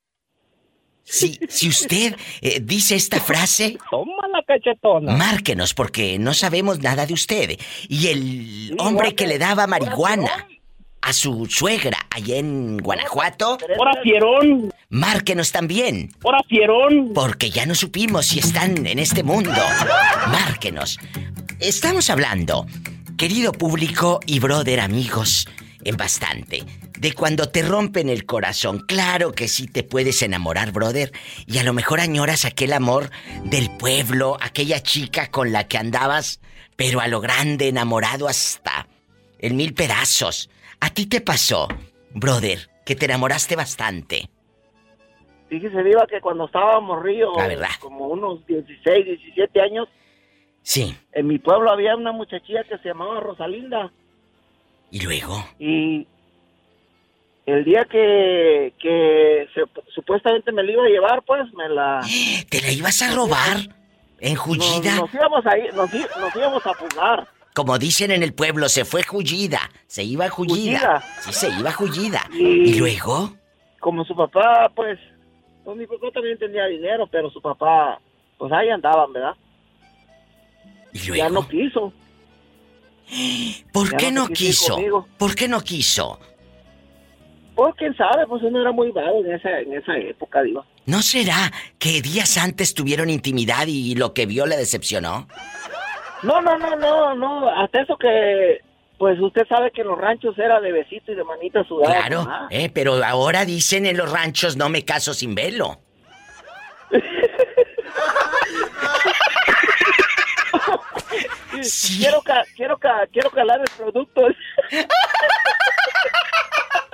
Speaker 2: Si, si usted eh, dice esta frase,
Speaker 7: Toma la cachetona.
Speaker 2: márquenos porque no sabemos nada de usted. Y el hombre que le daba marihuana a su suegra allá en Guanajuato.
Speaker 17: ¡Hora fierón!
Speaker 2: Márquenos también.
Speaker 17: ¡Hora fierón!
Speaker 2: Porque ya no supimos si están en este mundo. Márquenos. Estamos hablando, querido público y brother amigos, en bastante, de cuando te rompen el corazón. Claro que sí te puedes enamorar, brother, y a lo mejor añoras aquel amor del pueblo, aquella chica con la que andabas, pero a lo grande enamorado hasta en mil pedazos. ¿A ti te pasó, brother, que te enamoraste bastante?
Speaker 21: Fíjese, Diva, que cuando
Speaker 2: La verdad.
Speaker 21: como unos 16, 17 años,
Speaker 2: Sí.
Speaker 21: en mi pueblo había una muchachilla que se llamaba Rosalinda.
Speaker 2: ¿Y luego?
Speaker 21: Y el día que, que se- supuestamente me la iba a llevar, pues me la...
Speaker 2: ¿Te la ibas a robar? ¿En Jullida?
Speaker 21: nos íbamos a ir, nos, íbamos a fugar.
Speaker 2: Como dicen en el pueblo, se fue Jullida. Se iba Jullida. Sí, se iba Jullida.
Speaker 21: Y-
Speaker 2: ¿Y luego?
Speaker 21: Como su papá, pues, pues mi papá también tenía dinero, pero su papá, pues ahí andaban, ¿verdad?
Speaker 2: ¿Y
Speaker 21: Ya no quiso.
Speaker 2: ¿Por qué
Speaker 21: no
Speaker 2: no
Speaker 21: quiso conmigo.
Speaker 2: ¿Por qué no quiso?
Speaker 21: Pues quién sabe, pues uno era muy vago en esa, en esa época, digo.
Speaker 2: ¿No será que días antes tuvieron intimidad y lo que vio le decepcionó?
Speaker 21: No, no, no, no, no, hasta eso que, pues usted sabe que en los ranchos era de besito y de manita sudada.
Speaker 2: Claro, eh, pero ahora dicen en los ranchos no me caso sin velo.
Speaker 21: Quiero, ca- quiero, ca- quiero calar el producto.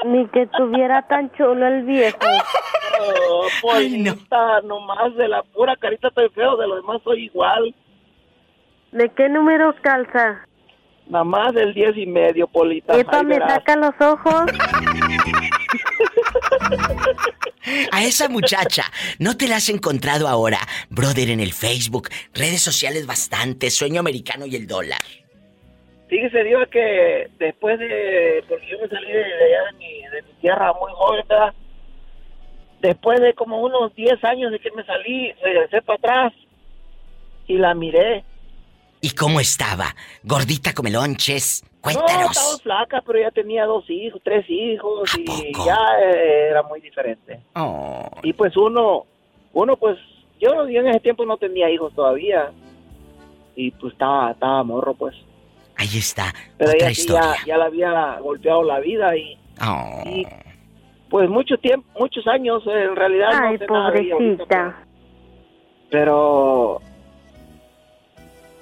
Speaker 8: Ni que tuviera tan chulo el viejo.
Speaker 21: Oh, Polita, nomás de la pura carita estoy feo, de lo demás soy igual.
Speaker 8: ¿De qué número calza?
Speaker 21: Nada más del diez y medio, Polita.
Speaker 8: Epa, me
Speaker 21: verás.
Speaker 8: saca los ojos.
Speaker 2: A esa muchacha, ¿no te la has encontrado ahora, brother, en el Facebook, redes sociales bastante, sueño americano y el dólar?
Speaker 21: Fíjese, Dios, que después de. Porque yo me salí de, allá de mi, de mi tierra muy joven, ¿verdad? Después de como unos 10 años de que me salí, regresé para atrás y la miré.
Speaker 2: ¿Y cómo estaba? ¿Gordita come lonches?
Speaker 21: No, estaba flaca, pero ya tenía dos hijos, tres hijos y ya eh, era muy diferente.
Speaker 2: Oh.
Speaker 21: Y pues uno, uno pues, yo, yo en ese tiempo no tenía hijos todavía y pues estaba, estaba morro pues.
Speaker 2: Ahí está,
Speaker 21: Pero
Speaker 2: otra
Speaker 21: ella
Speaker 2: historia.
Speaker 21: ya, ya le había golpeado la vida y,
Speaker 2: Oh.
Speaker 21: y, pues mucho tiempo, muchos años eh, en realidad
Speaker 8: Ay,
Speaker 21: no nada
Speaker 8: pobrecita.
Speaker 21: pero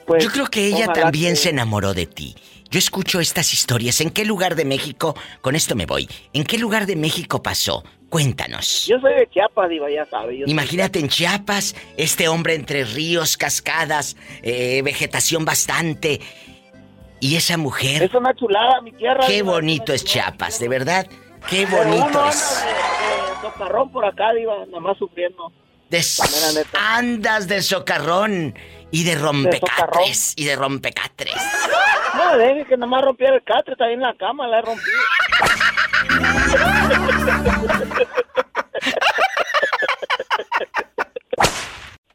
Speaker 21: pues
Speaker 2: Yo creo que ella también
Speaker 21: que-
Speaker 2: se enamoró de ti. Yo escucho estas historias. ¿En qué lugar de México? Con esto me voy. ¿En qué lugar de México pasó? Cuéntanos.
Speaker 21: Yo soy de Chiapas, diva, ya sabe. yo soy-
Speaker 2: Imagínate en Chiapas, este hombre entre ríos, cascadas, eh, vegetación bastante. Y esa mujer.
Speaker 21: Es una chulada, mi tierra.
Speaker 2: Qué
Speaker 21: diva,
Speaker 2: bonito es Chiapas, de verdad. Qué
Speaker 21: uno
Speaker 2: bonito es.
Speaker 21: de, de socarrón por acá, diva, nada más sufriendo.
Speaker 2: De- andas de socarrón y de rompecatres y de rompecatres.
Speaker 21: No, deje que nada más rompiera el catre, está ahí en la cama, la he rompido.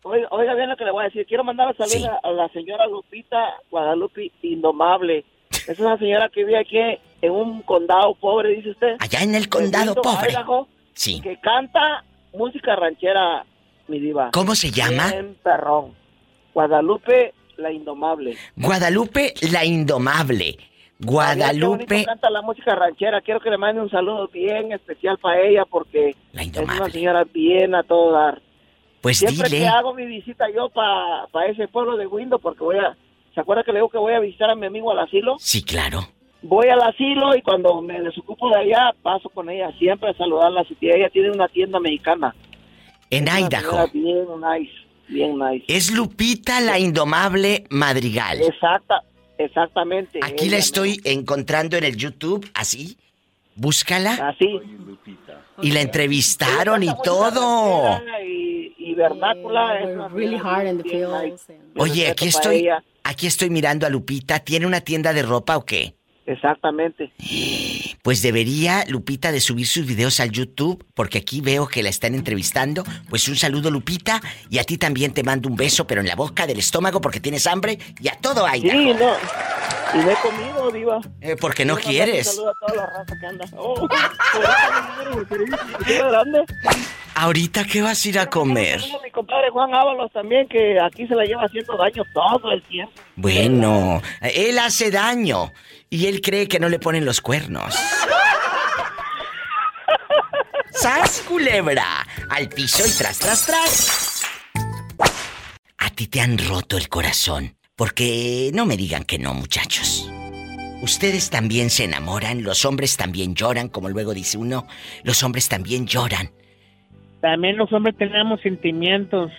Speaker 21: Oiga, oiga bien lo que le voy a decir. Quiero mandar a salud a, a la señora Lupita Guadalupe Indomable. Es una señora que vive aquí en un condado pobre, dice usted.
Speaker 2: Allá en el condado pobre.
Speaker 21: Idaho,
Speaker 2: Sí.
Speaker 21: Que canta música ranchera, mi diva.
Speaker 2: ¿Cómo se llama?
Speaker 21: Bien perrón. Guadalupe la Indomable.
Speaker 2: Guadalupe la Indomable. Guadalupe.
Speaker 21: bonito canta la música ranchera. Quiero que le mande un saludo bien especial para ella porque es una señora bien a todo dar.
Speaker 2: Pues
Speaker 21: Siempre
Speaker 2: dile.
Speaker 21: que hago mi visita yo para ese pueblo de Windo porque voy a... ¿Se acuerda que le digo que voy a visitar a mi amigo al asilo?
Speaker 2: Sí, claro.
Speaker 21: Voy al asilo y cuando me desocupo de allá paso con ella siempre a saludarla. Ella tiene una tienda mexicana.
Speaker 2: En
Speaker 21: Una
Speaker 2: Idaho.
Speaker 21: Bien nice, bien nice.
Speaker 2: Es Lupita la Indomable Madrigal.
Speaker 21: Exacta, exactamente.
Speaker 2: Aquí la estoy encontrando en el YouTube, así. Búscala.
Speaker 21: Así.
Speaker 2: Y la entrevistaron y todo.
Speaker 21: Y, y vernácula es una
Speaker 22: really hard in the fields.
Speaker 2: Oye, aquí estoy. Aquí estoy mirando a Lupita. ¿Tiene una tienda de ropa o qué?
Speaker 21: Exactamente.
Speaker 2: Pues debería Lupita de subir sus videos al YouTube, porque aquí veo que la están entrevistando. Pues un saludo, Lupita, y a ti también te mando un beso, pero en la boca del estómago porque tienes hambre y a todo hay.
Speaker 21: Sí, no. Y no he comido, Diva.
Speaker 2: Eh, porque no quieres.
Speaker 21: Un saludo a toda la raza que anda. Oh, grande.
Speaker 2: Ahorita, ¿qué vas a ir a comer?
Speaker 21: Tengo mi compadre Juan Ábalos también, que aquí se la lleva haciendo daño todo el tiempo.
Speaker 2: Bueno, él hace daño y él cree que no le ponen los cuernos. ¡Sas, culebra! Al piso y tras, tras, tras. A ti te han roto el corazón. Porque no me digan que no, muchachos. Ustedes también se enamoran, los hombres también lloran, como luego dice uno, los hombres también lloran.
Speaker 23: También los hombres tenemos sentimientos.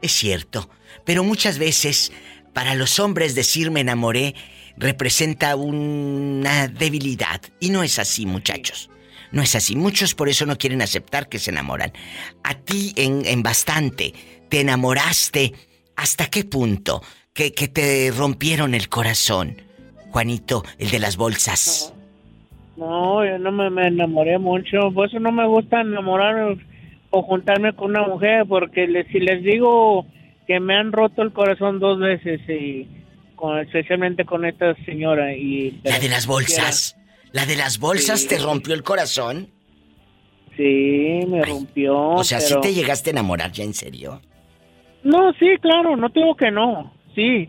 Speaker 2: Es cierto, pero muchas veces para los hombres decir me enamoré representa una debilidad. Y no es así, muchachos. No es así. Muchos por eso no quieren aceptar que se enamoran. A ti en, en bastante, te enamoraste. ¿Hasta qué punto? Que, que te rompieron el corazón. Juanito, el de las bolsas.
Speaker 23: No, yo no me, me enamoré mucho. Por eso no me gusta enamorar o juntarme con una mujer, porque le- si les digo que me han roto el corazón dos veces, y con, especialmente con esta señora. y
Speaker 2: La de las bolsas. La de las bolsas te rompió el corazón.
Speaker 23: Sí, me rompió.
Speaker 2: O sea,
Speaker 23: pero...
Speaker 2: si te llegaste a enamorar ya en serio.
Speaker 23: No, sí, claro, no tengo que no. Sí.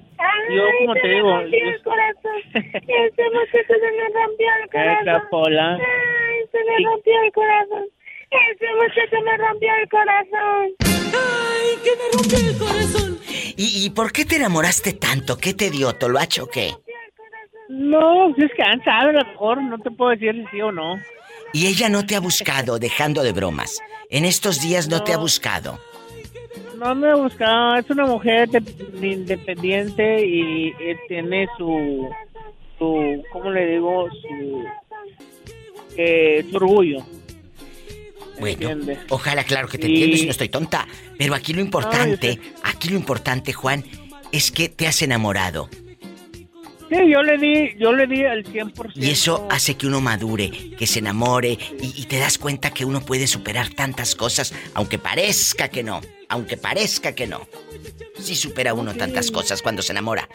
Speaker 23: Yo, como te digo.
Speaker 24: rompió el corazón. Ese muchacho se me rompió el corazón.
Speaker 23: Pola.
Speaker 24: Ay, se me rompió el corazón. Ese muchacho me rompió el corazón. Ay, que me rompió el corazón.
Speaker 2: ¿Y, y por qué te enamoraste tanto? ¿Qué te dio, Toloacho o qué?
Speaker 23: No, si es que han sabe, a lo mejor no te puedo decir si sí o no.
Speaker 2: Y ella no te ha buscado, dejando de bromas. En estos días no, te ha buscado.
Speaker 23: No me he buscado, es una mujer de- independiente y, eh, tiene su, su, ¿cómo le digo? Su, eh, su orgullo.
Speaker 2: Bueno, ojalá, claro que te
Speaker 23: Y-
Speaker 2: entiendo si no estoy tonta. Pero aquí lo importante, aquí lo importante, Juan, es que te has enamorado.
Speaker 23: Sí, yo le di, yo le di al 100%.
Speaker 2: Y eso hace que uno madure, que se enamore y, y te das cuenta que uno puede superar tantas cosas, aunque parezca que no, aunque parezca que no. Sí supera uno tantas cosas cuando se enamora.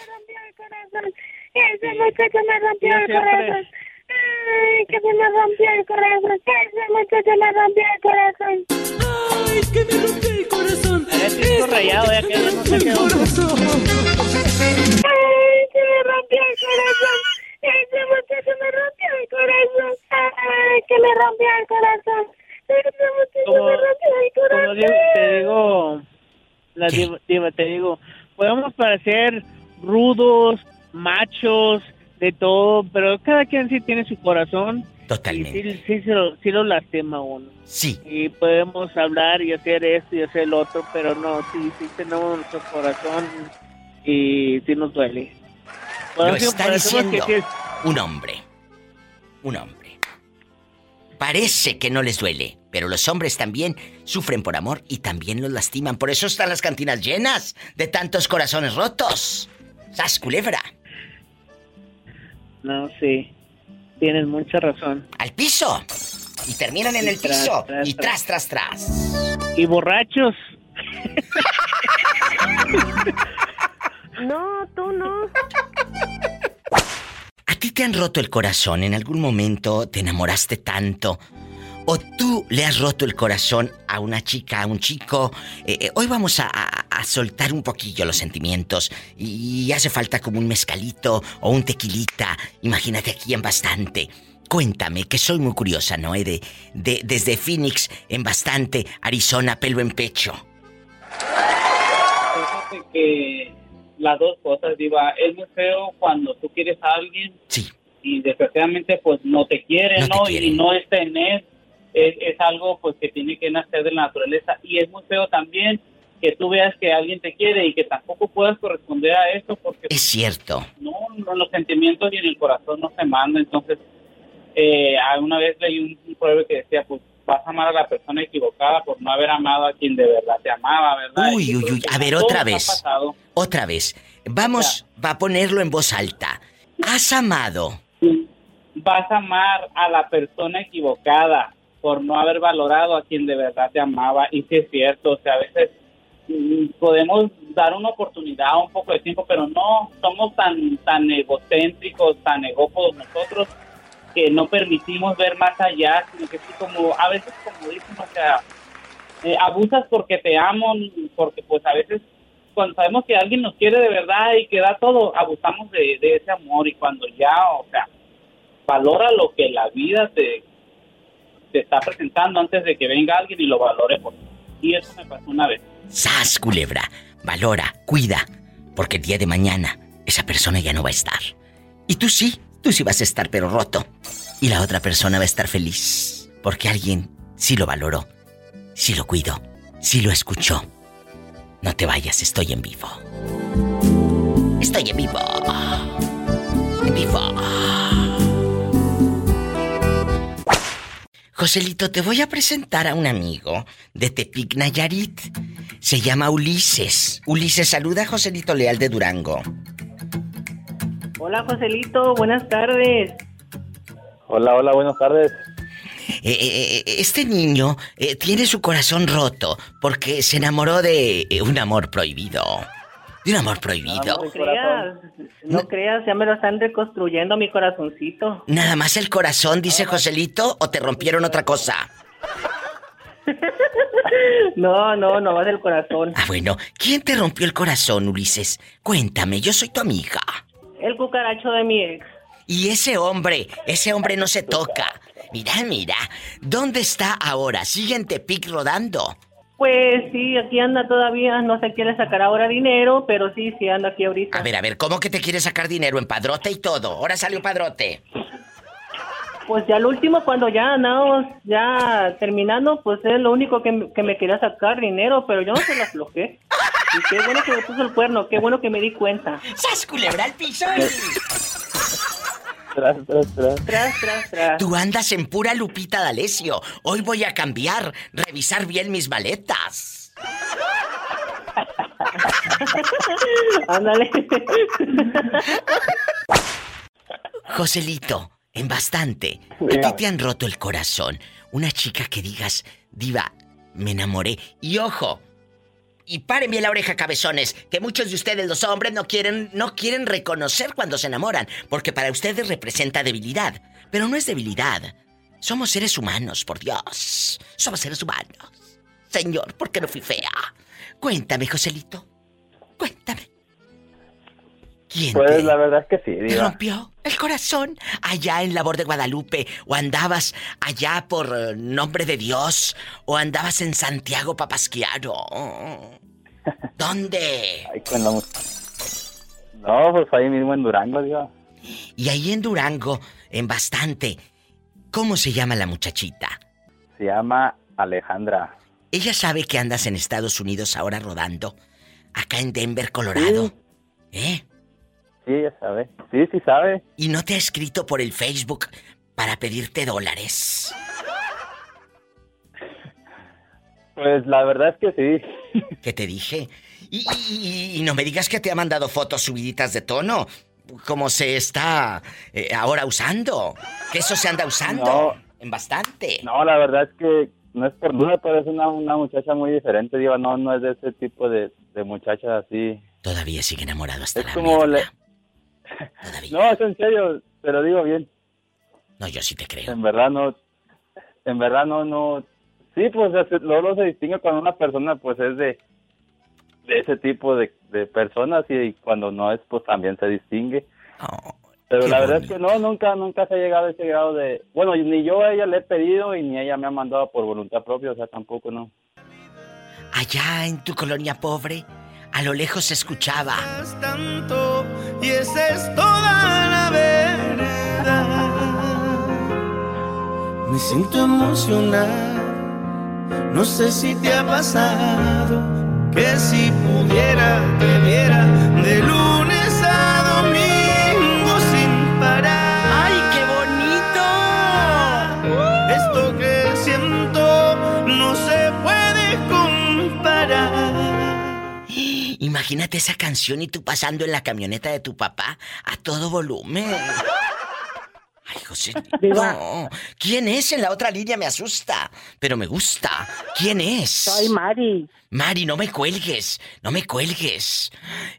Speaker 24: Ese muchacho me rompió el corazón. Ay, que se me rompió el corazón. Ese muchacho me rompió el corazón. Ay, que me rompió el corazón.
Speaker 23: Estoy rayado, ya que no sé qué
Speaker 24: Ay, se me rompió el corazón. Ese muchacho me rompió el corazón. Ay, que me rompió el corazón. Ese muchacho me rompió el corazón.
Speaker 23: digo, te digo, la diva, diva, te digo, podemos parecer rudos, machos, de todo, pero cada quien sí tiene su corazón.
Speaker 2: Totalmente.
Speaker 23: Y sí, lo, sí lo lastima uno.
Speaker 2: Sí.
Speaker 23: Y podemos hablar y hacer esto y hacer lo otro, pero no, sí, sí tenemos nuestro corazón y sí nos duele.
Speaker 2: Lo está diciendo
Speaker 23: es-
Speaker 2: un hombre. Un hombre. Parece que no les duele, pero los hombres también sufren por amor y también los lastiman. Por eso están las cantinas llenas de tantos corazones rotos. ¡Sas culebra!
Speaker 23: No, sí. Tienes mucha razón.
Speaker 2: ¡Al piso! Y terminan en
Speaker 23: Y
Speaker 2: el
Speaker 23: tras,
Speaker 2: piso.
Speaker 23: tras,
Speaker 2: y tras, tras, tras.
Speaker 23: Y borrachos.
Speaker 8: No, tú no.
Speaker 2: ¿A ti te han roto el corazón? ¿En algún momento te enamoraste tanto? ¿O tú le has roto el corazón a una chica, a un chico? Eh, eh, hoy vamos a, a- a soltar un poquillo los sentimientos y hace falta como un mezcalito o un tequilita. Imagínate aquí en bastante. Cuéntame, que soy muy curiosa, ¿no? Eh, De, de- desde Phoenix en bastante, Arizona, pelo en pecho.
Speaker 22: Fíjate que las dos cosas, Diva, es muy feo cuando tú quieres a alguien y desgraciadamente pues no te quiere,
Speaker 2: No.
Speaker 22: Y no es tener, es, es algo pues que tiene que nacer de la naturaleza y es muy feo también que tú veas que alguien te quiere y que tampoco puedas corresponder a eso porque
Speaker 2: Es cierto.
Speaker 22: no, no, los sentimientos y en el corazón no se mandan. Entonces, eh, una vez leí un, un proverbio que decía, pues vas a amar a la persona equivocada por no haber amado a quien de verdad te amaba, ¿verdad?
Speaker 2: Uy, uy, uy. A ver, otra vez. Otra vez. Vamos, va a ponerlo en voz alta. ¿Has amado
Speaker 22: vas a amar a la persona equivocada por no haber valorado a quien de verdad te amaba. Y sí es cierto, o sea, a veces mm, podemos dar una oportunidad, un poco de tiempo, pero no somos tan tan egocéntricos, tan egópodos nosotros que no permitimos ver más allá, sino que sí como a veces como dicen, o sea, eh, abusas porque te amo, porque pues a veces cuando sabemos que alguien nos quiere de verdad y que da todo, abusamos de, de ese amor y cuando ya, o sea, valora lo que la vida te, te está presentando antes de que venga alguien y lo valore por ti. Y eso me pasó una vez.
Speaker 2: ¡Sas, culebra! Valora, cuida, porque el día de mañana esa persona ya no va a estar. Y tú sí, tú sí vas a estar pero roto. Y la otra persona va a estar feliz, porque alguien sí lo valoró, sí lo cuidó, sí lo escuchó. No te vayas, estoy en vivo. Estoy en vivo. En vivo. Joselito, te voy a presentar a un amigo de Tepic Nayarit. Se llama Ulises. Ulises, saluda a Joselito Leal de Durango.
Speaker 25: Hola Joselito, buenas tardes.
Speaker 26: Hola, hola, buenas tardes.
Speaker 2: Eh, eh, eh, este niño eh, tiene su corazón roto porque se enamoró de eh, un amor prohibido. De un amor prohibido.
Speaker 25: No creas, no creas, ya me lo están reconstruyendo mi corazoncito.
Speaker 2: Nada más el corazón, dice Joselito, o te rompieron otra cosa.
Speaker 25: No, no, no va del corazón.
Speaker 2: Ah, bueno, ¿quién te rompió el corazón, Ulises? Cuéntame, yo soy tu amiga.
Speaker 25: El cucaracho de mi ex.
Speaker 2: Y ese hombre, ese hombre no se toca. Mira, mira, ¿dónde está ahora? ¿Sigue en Tepic rodando?
Speaker 25: Pues sí, aquí anda todavía, no se quiere sacar ahora dinero, pero sí, sí anda aquí ahorita.
Speaker 2: A ver, a ver, ¿cómo que te quiere sacar dinero en padrote y todo? Ahora salió padrote.
Speaker 25: Pues ya lo último, cuando ya andamos ya terminando, pues es lo único que, me- que me quería sacar dinero, pero yo no se lo aflojé. Y qué bueno que me puso el cuerno, qué bueno que me di cuenta.
Speaker 2: ¡Sas, culebra al piso!
Speaker 26: Tras, tras, tras.
Speaker 25: Tras, tras, tras.
Speaker 2: Tú andas en pura Lupita D'Alessio. Hoy voy a cambiar, revisar bien mis maletas.
Speaker 25: Ándale.
Speaker 2: Joselito, en bastante. ¿A ti te han roto el corazón? Una chica que digas, diva, me enamoré. Y ojo, y paren bien la oreja, cabezones, que muchos de ustedes, los hombres, no quieren, no quieren reconocer cuando se enamoran, porque para ustedes representa debilidad. Pero no es debilidad. Somos seres humanos, por Dios. Somos seres humanos. Señor, ¿por qué no fui fea? Cuéntame, Joselito. Cuéntame. ¿Quién
Speaker 26: Pues
Speaker 2: te-
Speaker 26: la verdad es que sí,
Speaker 2: ¿Te
Speaker 26: diva.
Speaker 2: rompió el corazón allá en Labor de Guadalupe? ¿O andabas allá por eh, nombre de Dios? ¿O andabas en Santiago Papasquiaro? ¿Dónde?
Speaker 26: Ay, con la No, pues ahí mismo en Durango, diva.
Speaker 2: Y ahí en Durango, en bastante. ¿Cómo se llama la muchachita?
Speaker 26: Se llama Alejandra.
Speaker 2: Ella sabe que andas en Estados Unidos ahora rodando. Acá en Denver, Colorado. ¿Eh?
Speaker 26: Sí, ya sabe. Sí, sí sabe.
Speaker 2: ¿Y no te ha escrito por el Facebook para pedirte dólares?
Speaker 26: Pues la verdad es que sí.
Speaker 2: ¿Qué te dije? Y, y- y no me digas que te ha mandado fotos subiditas de tono, como se está eh, ahora usando. Que eso se anda usando
Speaker 26: No.
Speaker 2: en bastante.
Speaker 26: No, la verdad es que no es por duda, pero es una, una muchacha muy diferente, diva. No, no es de ese tipo de, de muchacha así.
Speaker 2: Todavía sigue enamorado hasta
Speaker 26: Es
Speaker 2: la
Speaker 26: como le... No, es en serio, pero digo bien.
Speaker 2: No, yo sí te creo.
Speaker 26: En verdad no, en verdad no, no. Sí, pues es- luego se distingue cuando una persona pues es de, de ese tipo de, de personas y cuando no es pues también se distingue. Pero
Speaker 2: qué
Speaker 26: la verdad es que no, nunca, nunca se ha llegado a ese grado de, bueno, ni yo a ella le he pedido y ni ella me ha mandado por voluntad propia, o sea, tampoco no.
Speaker 2: Allá en tu colonia pobre, a lo lejos se escuchaba.
Speaker 5: tanto y esa es toda la verdad. Me siento emocionado, no sé si te ha pasado que si pudiera te viera de lunes
Speaker 2: Imagínate esa canción y tú pasando en la camioneta de tu papá a todo volumen. José. No. ¿Quién es en la otra línea? Me asusta, pero me gusta. ¿Quién es?
Speaker 27: Soy Mari.
Speaker 2: Mari, no me cuelgues, no me cuelgues.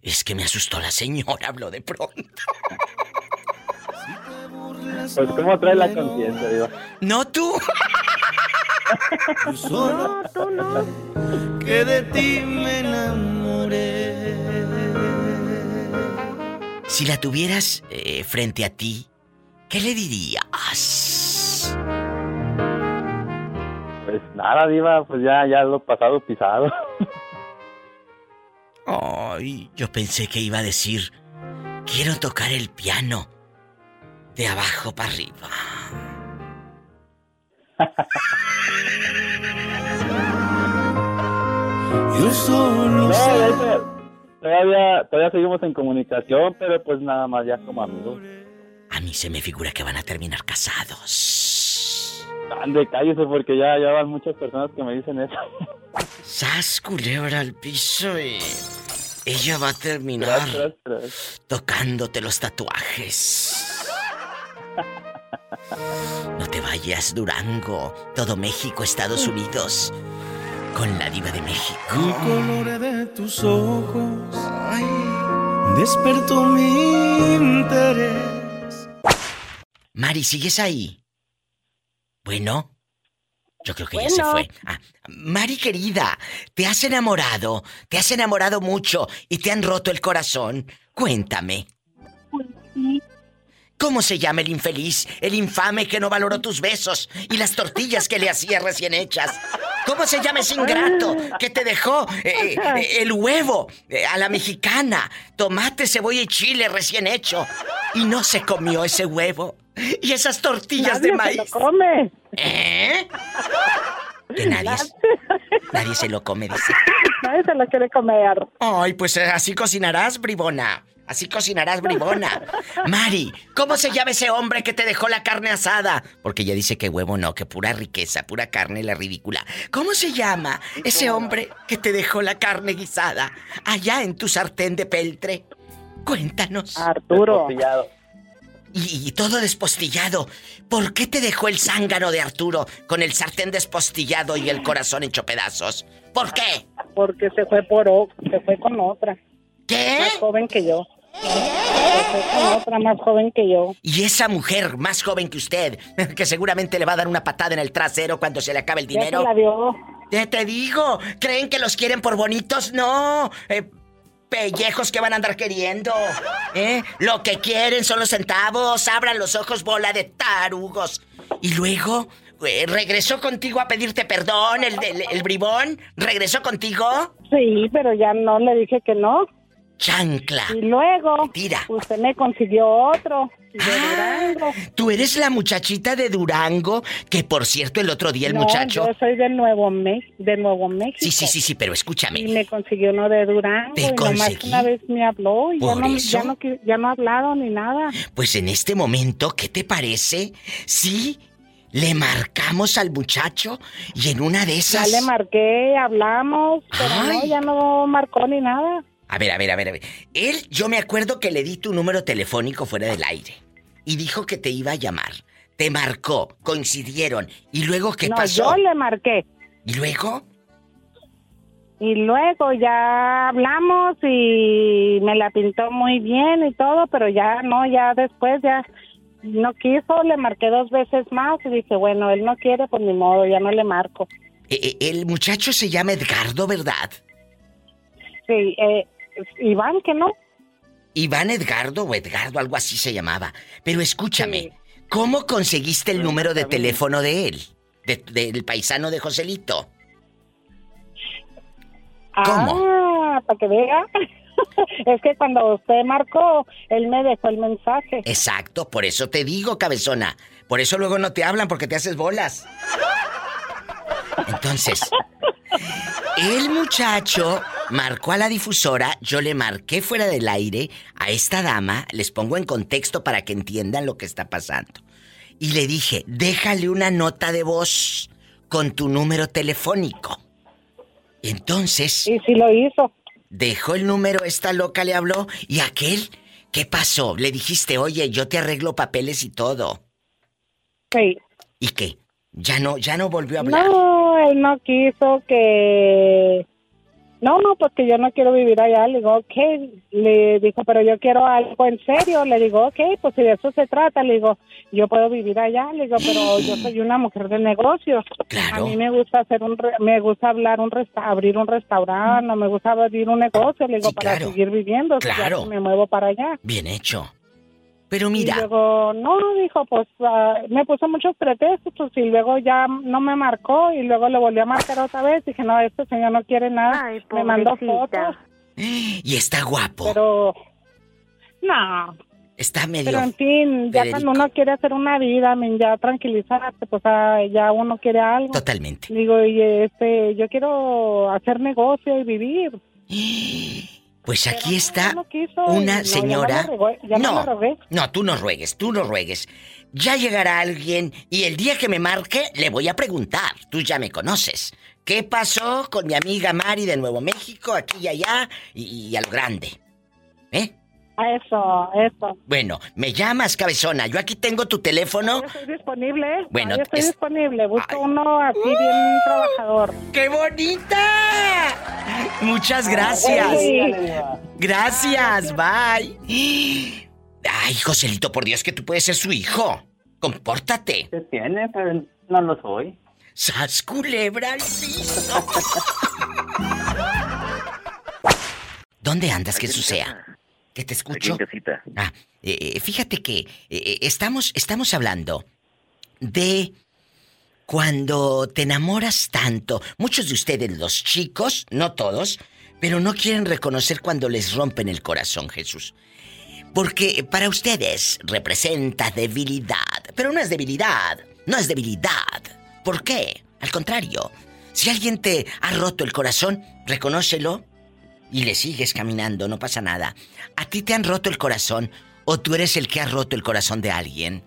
Speaker 2: Es que me asustó la señora, habló de pronto.
Speaker 26: Pues cómo trae la conciencia, digo.
Speaker 2: No tú.
Speaker 27: No, tú no.
Speaker 5: Que de ti me enamoré.
Speaker 2: Si la tuvieras eh, frente a ti, ¿qué le dirías?
Speaker 26: Pues nada, Diva, pues ya, ya lo pasado pisado.
Speaker 2: Ay, yo pensé que iba a decir, quiero tocar el piano de abajo para arriba.
Speaker 5: Yo solo
Speaker 26: No, todavía, todavía seguimos en comunicación, pero pues nada más ya como amigos.
Speaker 2: A mí se me figura que van a terminar casados.
Speaker 26: Ande, cállese porque ya, ya van muchas personas que me dicen eso.
Speaker 2: Sas culebra al piso y ella va a terminar
Speaker 26: Tras, tras, tras.
Speaker 2: tocándote los tatuajes. No te vayas, Durango, todo México, Estados Unidos, con la diva de
Speaker 5: El
Speaker 2: México.
Speaker 5: color de tus ojos ay, despertó mi interés.
Speaker 2: Mari, ¿sigues ahí? Bueno, yo creo que ya se
Speaker 27: Bueno.
Speaker 2: fue. Ah, Mari querida, ¿te has enamorado? ¿Te has enamorado mucho y te han roto el corazón? Cuéntame. ¿Cómo se llama el infeliz, el infame que no valoró tus besos y las tortillas que le hacías recién hechas? ¿Cómo se llama ese ingrato que te dejó eh, eh, el huevo eh, a la mexicana, tomate, cebolla y chile recién hecho y no se comió ese huevo y esas tortillas de
Speaker 27: Nadie se
Speaker 2: maíz?
Speaker 27: lo come.
Speaker 2: ¿Eh? Que nadie, nadie se lo come, dice.
Speaker 27: Nadie se lo quiere comer.
Speaker 2: Ay, pues así cocinarás, bribona. Así cocinarás, bribona. Mari, ¿cómo se llama ese hombre que te dejó la carne asada? Porque ella dice que huevo no, que pura riqueza, pura carne la ridícula. ¿Cómo se llama ese hombre que te dejó la carne guisada allá en tu sartén de peltre? Cuéntanos.
Speaker 27: Arturo.
Speaker 2: Y, y todo despostillado. ¿Por qué te dejó el zángano de Arturo con el sartén despostillado y el corazón hecho pedazos? ¿Por qué?
Speaker 27: Porque se fue por o- se fue con otra.
Speaker 2: ¿Qué?
Speaker 27: Más joven que yo. Otra más joven que yo.
Speaker 2: Y esa mujer más joven que usted, que seguramente le va a dar una patada en el trasero cuando se le acabe el
Speaker 27: Ya
Speaker 2: dinero.
Speaker 27: la dio.
Speaker 2: Ya te digo, ¿creen que los quieren por bonitos? No, eh, pellejos que van a andar queriendo. ¿Eh? Lo que quieren son los centavos, abran los ojos, bola de tarugos. Y luego, eh, ¿regresó contigo a pedirte perdón el, el, el bribón? ¿Regresó contigo?
Speaker 27: Sí, pero ya no le dije que no.
Speaker 2: Chancla.
Speaker 27: Y luego,
Speaker 2: Tira.
Speaker 27: usted me consiguió otro de
Speaker 2: Ah,
Speaker 27: Durango.
Speaker 2: Tú eres la muchachita de Durango, que por cierto el otro día el
Speaker 27: no,
Speaker 2: muchacho...
Speaker 27: yo soy de Nuevo, Me- de Nuevo México.
Speaker 2: Sí, sí, sí, sí, pero escúchame.
Speaker 27: Y me consiguió uno de Durango.
Speaker 2: Te
Speaker 27: y nomás
Speaker 2: conseguí.
Speaker 27: una vez me habló y ya
Speaker 2: ¿Por
Speaker 27: no, ya, no, ya ha hablado ni nada.
Speaker 2: Pues en este momento, ¿qué te parece si le marcamos al muchacho y en una de
Speaker 27: Ya
Speaker 2: esas...
Speaker 27: le marqué, hablamos, pero no, ya no marcó ni nada.
Speaker 2: A ver, a ver, a ver, a ver. Él, yo me acuerdo que le di tu número telefónico fuera del aire y dijo que te iba a llamar. Te marcó, coincidieron. ¿Y luego qué
Speaker 27: no,
Speaker 2: pasó?
Speaker 27: yo le marqué.
Speaker 2: ¿Y luego?
Speaker 27: Y luego ya hablamos y me la pintó muy bien y todo, pero ya no, ya después ya no quiso, le marqué dos veces más y dije, bueno, él no quiere, pues ni modo, ya no le marco.
Speaker 2: Eh, eh, el muchacho se llama Edgardo, ¿verdad?
Speaker 27: Sí, eh, Iván, que no.
Speaker 2: Iván Edgardo o Edgardo, algo así se llamaba. Pero escúchame, ¿cómo conseguiste el número de teléfono de él? De- del paisano de Joselito. ¿Cómo?
Speaker 27: Ah, para que vea. es que cuando usted marcó, él me dejó el mensaje.
Speaker 2: Exacto, por eso te digo, cabezona. Por eso luego no te hablan porque te haces bolas. Entonces, el muchacho marcó a la difusora, yo le marqué fuera del aire a esta dama, les pongo en contexto para que entiendan lo que está pasando. Y le dije, déjale una nota de voz con tu número telefónico. Entonces...
Speaker 27: Y si lo hizo.
Speaker 2: Dejó el número, esta loca le habló y aquel, ¿qué pasó? Le dijiste, oye, yo te arreglo papeles y todo.
Speaker 27: Sí.
Speaker 2: ¿Y qué? Ya no, ya no volvió a hablar.
Speaker 27: No, él no quiso que... No, no, pues que yo no quiero vivir allá. Le digo, ok. Le dijo, pero yo quiero algo en serio. Le digo, ok, pues si de eso se trata. Le digo, yo puedo vivir allá. Le digo, pero yo soy una mujer de negocios. A mí me gusta hacer un, re- me gusta hablar un resta abrir un restaurante, no me gusta abrir un negocio. Le digo, para seguir viviendo. si
Speaker 2: Claro.
Speaker 27: que me muevo para allá.
Speaker 2: Bien hecho. Pero
Speaker 27: Y
Speaker 2: mira,
Speaker 27: luego, no, dijo, pues ah, me puso muchos pretextos y luego ya no me marcó y luego le volví a marcar otra vez. Dije, no, este señor no quiere nada. me mandó fotos,
Speaker 2: y está guapo.
Speaker 27: pero no.
Speaker 2: Está medio.
Speaker 27: Pero en fin, ya
Speaker 2: Federico.
Speaker 27: cuando uno quiere hacer una vida, men, ya tranquilizarse, pues ah, ya uno quiere algo.
Speaker 2: Totalmente.
Speaker 27: Digo, y este, yo quiero hacer negocio y vivir.
Speaker 2: Pues aquí está
Speaker 27: no
Speaker 2: una señora.
Speaker 27: no rogué, no,
Speaker 2: tú no ruegues, tú no ruegues. Ya llegará alguien y el día que me marque le voy a preguntar. Tú ya me conoces. ¿Qué pasó con mi amiga Mari de Nuevo México, aquí y allá y, y a lo grande? ¿Eh?
Speaker 27: Eso, eso.
Speaker 2: Bueno, me llamas, cabezona. Yo aquí tengo tu teléfono.
Speaker 27: Yo estoy disponible.
Speaker 2: Bueno,
Speaker 27: yo estoy
Speaker 2: es-
Speaker 27: disponible. Busco uno así bien trabajador.
Speaker 2: ¡Qué bonita! Muchas gracias.
Speaker 27: Ay.
Speaker 2: Gracias, bye. Ay, Joselito, por Dios que tú puedes ser su hijo. Compórtate.
Speaker 26: Se tiene, pero no lo soy.
Speaker 2: ¡Sas culebra al piso! ¿Dónde andas, Jesús sea? ¿Que te escucho? Ah, eh, fíjate que eh, estamos, estamos hablando de cuando te enamoras tanto. Muchos de ustedes, los chicos, no todos, pero no quieren reconocer cuando les rompen el corazón, Jesús. Porque para ustedes representa debilidad. Pero no es debilidad, no es debilidad. ¿Por qué? Al contrario, si alguien te ha roto el corazón, reconócelo y le sigues caminando, no pasa nada. ¿A ti te han roto el corazón o tú eres el que ha roto el corazón de alguien?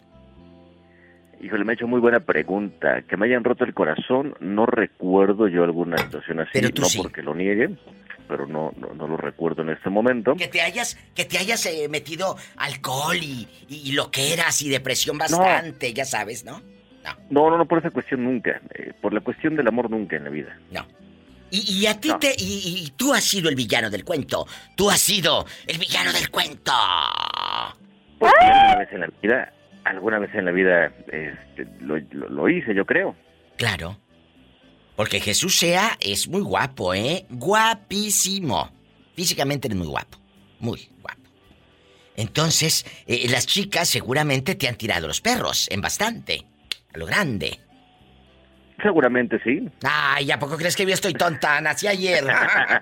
Speaker 28: Híjole, me ha hecho muy buena pregunta. Que me hayan roto el corazón, no recuerdo yo alguna situación así.
Speaker 2: Pero tú
Speaker 28: no
Speaker 2: sí.
Speaker 28: porque lo niegue, pero no, no, no lo recuerdo en este momento.
Speaker 2: Que te hayas, que te hayas eh, metido alcohol y, y lo que eras y depresión bastante, ya sabes, ¿no?
Speaker 28: No, no, no por esa cuestión nunca. Eh, por la cuestión del amor nunca en la vida.
Speaker 2: No. Y, y a ti te. Y, y tú has sido el villano del cuento. Tú has sido el villano del cuento.
Speaker 28: Porque alguna vez en la vida, alguna vez en la vida este, lo, lo- lo hice, yo creo.
Speaker 2: Claro. Porque Jesús sea es muy guapo, ¿eh? Guapísimo. Físicamente eres muy guapo. Muy guapo. Entonces, eh, las chicas seguramente te han tirado los perros en bastante. A lo grande.
Speaker 28: Seguramente sí.
Speaker 2: Ay, ¿a poco crees que yo estoy tonta? Nací ayer.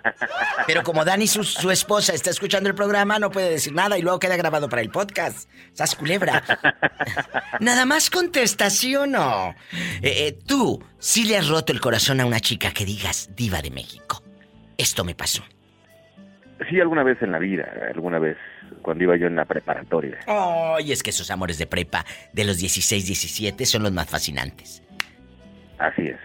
Speaker 2: Pero como Dani, su, su esposa, está escuchando el programa, no puede decir nada y luego queda grabado para el podcast. Sas culebra. Nada más contesta, ¿sí o no? Eh, eh, tú, sí le has roto el corazón a una chica que digas diva de México. Esto me pasó.
Speaker 28: Sí, alguna vez en la vida, alguna vez cuando iba yo en la preparatoria.
Speaker 2: Ay, es que esos amores de prepa de los 16, 17 son los más fascinantes.
Speaker 28: Así es.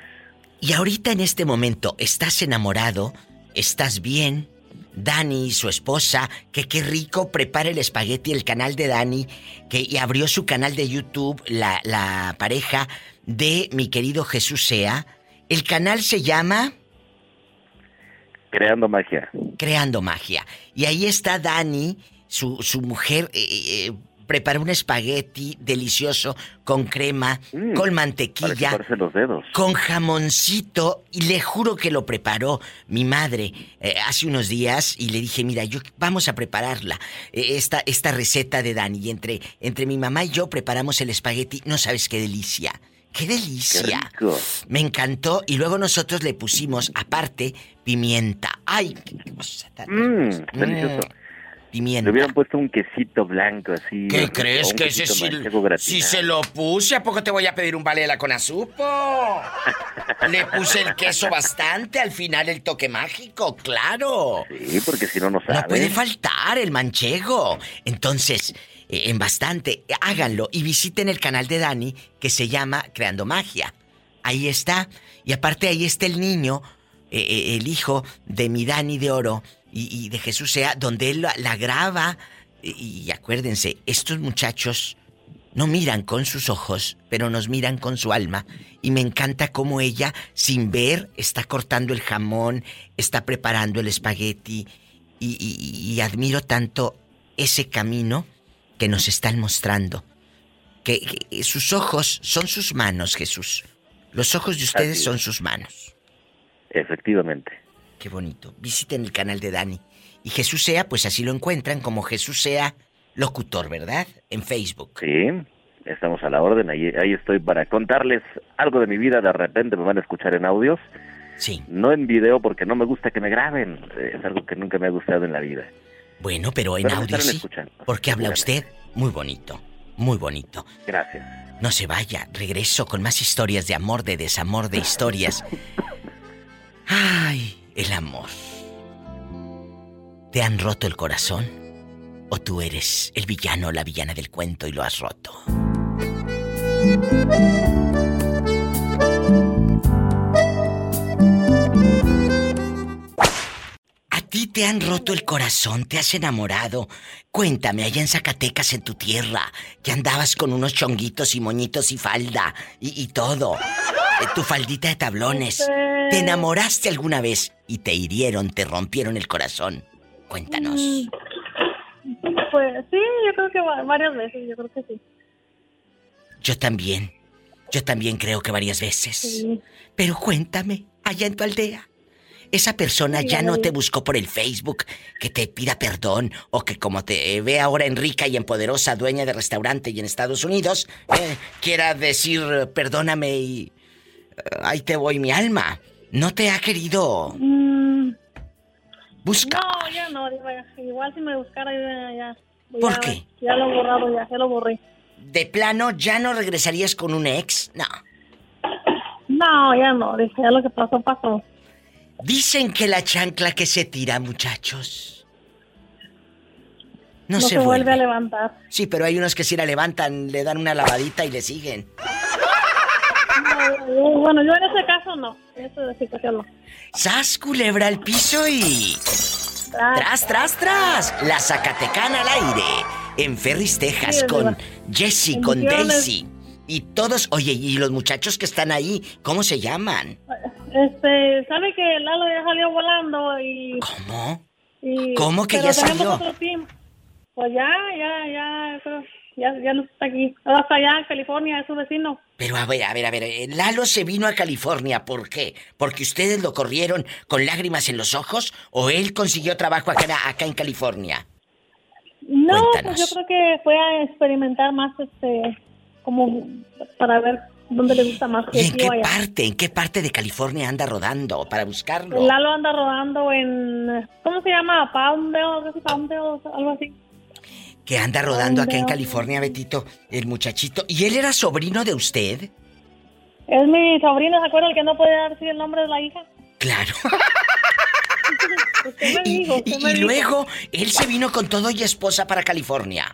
Speaker 2: Y ahorita en este momento, ¿estás enamorado? ¿Estás bien? Dani, su esposa, que qué rico prepara el espagueti, el canal de Dani, que y abrió su canal de YouTube, la, la pareja de mi querido Jesús Sea. El canal se llama
Speaker 28: Creando magia.
Speaker 2: Creando Magia. Y ahí está Dani, su, su mujer, eh, eh, preparó un espagueti delicioso con crema, con
Speaker 28: Para
Speaker 2: mantequilla.
Speaker 28: los dedos.
Speaker 2: Con jamoncito, y le juro que lo preparó mi madre eh, hace unos días y le dije, mira, yo vamos a prepararla, eh, esta, esta receta de Dani. Y entre, entre mi mamá y yo preparamos el espagueti, no sabes qué delicia. ¡Qué delicia!
Speaker 28: Qué.
Speaker 2: Me encantó y luego nosotros le pusimos aparte pimienta. ¡Ay! qué cosa tan hermosa!
Speaker 28: delicioso.
Speaker 2: Pimienta.
Speaker 28: Le hubieran puesto un quesito blanco así.
Speaker 2: ¿Qué crees que ese sí? Si se lo puse, ¿a poco te voy a pedir un valela con azupo? Le puse el queso bastante, al final el toque mágico, claro.
Speaker 28: Sí, porque si no, no sabe.
Speaker 2: No puede faltar el manchego. Entonces, eh, en bastante, háganlo y visiten el canal de Dani que se llama Creando Magia. Ahí está. Y aparte ahí está el niño, eh, eh, el hijo de mi Dani de Oro y, y de Jesús Sea, donde él la, la graba. Y, y acuérdense, estos muchachos no miran con sus ojos, pero nos miran con su alma. Y me encanta cómo ella, sin ver, está cortando el jamón, está preparando el espagueti. Y, y- y admiro tanto ese camino que nos están mostrando. Que, que sus ojos son sus manos, Jesús. Los ojos de ustedes son sus manos.
Speaker 28: Efectivamente.
Speaker 2: Qué bonito. Visiten el canal de Dani. Y Jesús Sea, pues así lo encuentran como Jesús Sea Locutor, ¿verdad? En Facebook.
Speaker 28: Sí, estamos a la orden. Ahí, ahí estoy para contarles algo de mi vida. De repente me van a escuchar en audios.
Speaker 2: Sí.
Speaker 28: No en video porque no me gusta que me graben. Es algo que nunca me ha gustado en la vida.
Speaker 2: Bueno, pero en
Speaker 28: Pero me
Speaker 2: audio
Speaker 28: estarán
Speaker 2: sí. Porque habla usted muy bonito. Muy bonito.
Speaker 28: Gracias.
Speaker 2: No se vaya. Regreso con más historias de amor, de desamor, de historias. Ay, el amor. ¿Te han roto el corazón? ¿O tú eres el villano o la villana del cuento y lo has roto? ¿A ti te han roto el corazón? ¿Te has enamorado? Cuéntame, allá en Zacatecas, en tu tierra, que andabas con unos chonguitos y moñitos y falda y, y todo. Eh, tu faldita de tablones. ¿Te enamoraste alguna vez y te hirieron, te rompieron el corazón? Cuéntanos.
Speaker 29: Mm, Pues sí, yo creo que va- varias veces, yo creo que sí.
Speaker 2: Yo también. Yo también creo que varias veces.
Speaker 29: Sí.
Speaker 2: Pero cuéntame, allá en tu aldea. Esa persona ya no te buscó por el Facebook que te pida perdón o que como te ve ahora en rica y en poderosa dueña de restaurante y en Estados Unidos, eh, quiera decir perdóname y eh, ahí te voy mi alma. No te ha querido
Speaker 29: Mm,
Speaker 2: buscar.
Speaker 29: No, ya no, igual si me buscara ya, ya.
Speaker 2: ¿Por
Speaker 29: ya-
Speaker 2: qué?
Speaker 29: Ya lo he borrado, ya, ya lo borré.
Speaker 2: De plano, ¿ya no regresarías con un ex? No.
Speaker 29: No, ya no, dije, ya lo que pasó, pasó.
Speaker 2: Dicen que la chancla que se tira, muchachos. No,
Speaker 29: No,
Speaker 2: se,
Speaker 29: se,
Speaker 2: vuelve.
Speaker 29: vuelve a levantar.
Speaker 2: Sí, pero hay unos que si la levantan, le dan una lavadita y le siguen.
Speaker 29: No, bueno, yo en ese caso no, en esa situación no.
Speaker 2: ¡Sas, culebra al piso y... ¡Tras, tras, tras! La Zacatecana al aire. En Ferris, Texas,
Speaker 29: Sí,
Speaker 2: con. Jessie, con. Daisy. Y todos... Oye, ¿y los muchachos que están ahí, cómo se llaman?
Speaker 29: Este, ¿sabe que Lalo ya salió volando y...
Speaker 2: ¿Cómo?
Speaker 29: y-
Speaker 2: ¿Cómo que ya salió?
Speaker 29: otro team. Pues ya, ya, ya, creo, ya, ya no está aquí. Hasta allá en California, es su vecino.
Speaker 2: Pero a ver, a ver, a ver, eh, Lalo se vino a California, ¿por qué? ¿Porque ustedes lo corrieron con lágrimas en los ojos o él consiguió trabajo acá, acá en California?
Speaker 29: No,
Speaker 2: Cuéntanos.
Speaker 29: pues yo creo que fue a experimentar más, este, como para ver dónde le gusta más.
Speaker 2: ¿Y
Speaker 29: que
Speaker 2: en qué
Speaker 29: allá.
Speaker 2: parte, en qué parte de California anda rodando para buscarlo?
Speaker 29: Lalo anda rodando en, ¿cómo se llama? Palmdale, algo así.
Speaker 2: Que anda rodando acá en. California, Betito, el muchachito. ¿Y él era sobrino de usted?
Speaker 29: Es mi sobrino, ¿se acuerda el que no puede decir el nombre de la hija?
Speaker 2: Claro.
Speaker 29: Me dijo,
Speaker 2: Y,
Speaker 29: me
Speaker 2: y
Speaker 29: dijo.
Speaker 2: luego, él se vino con todo y esposa para California.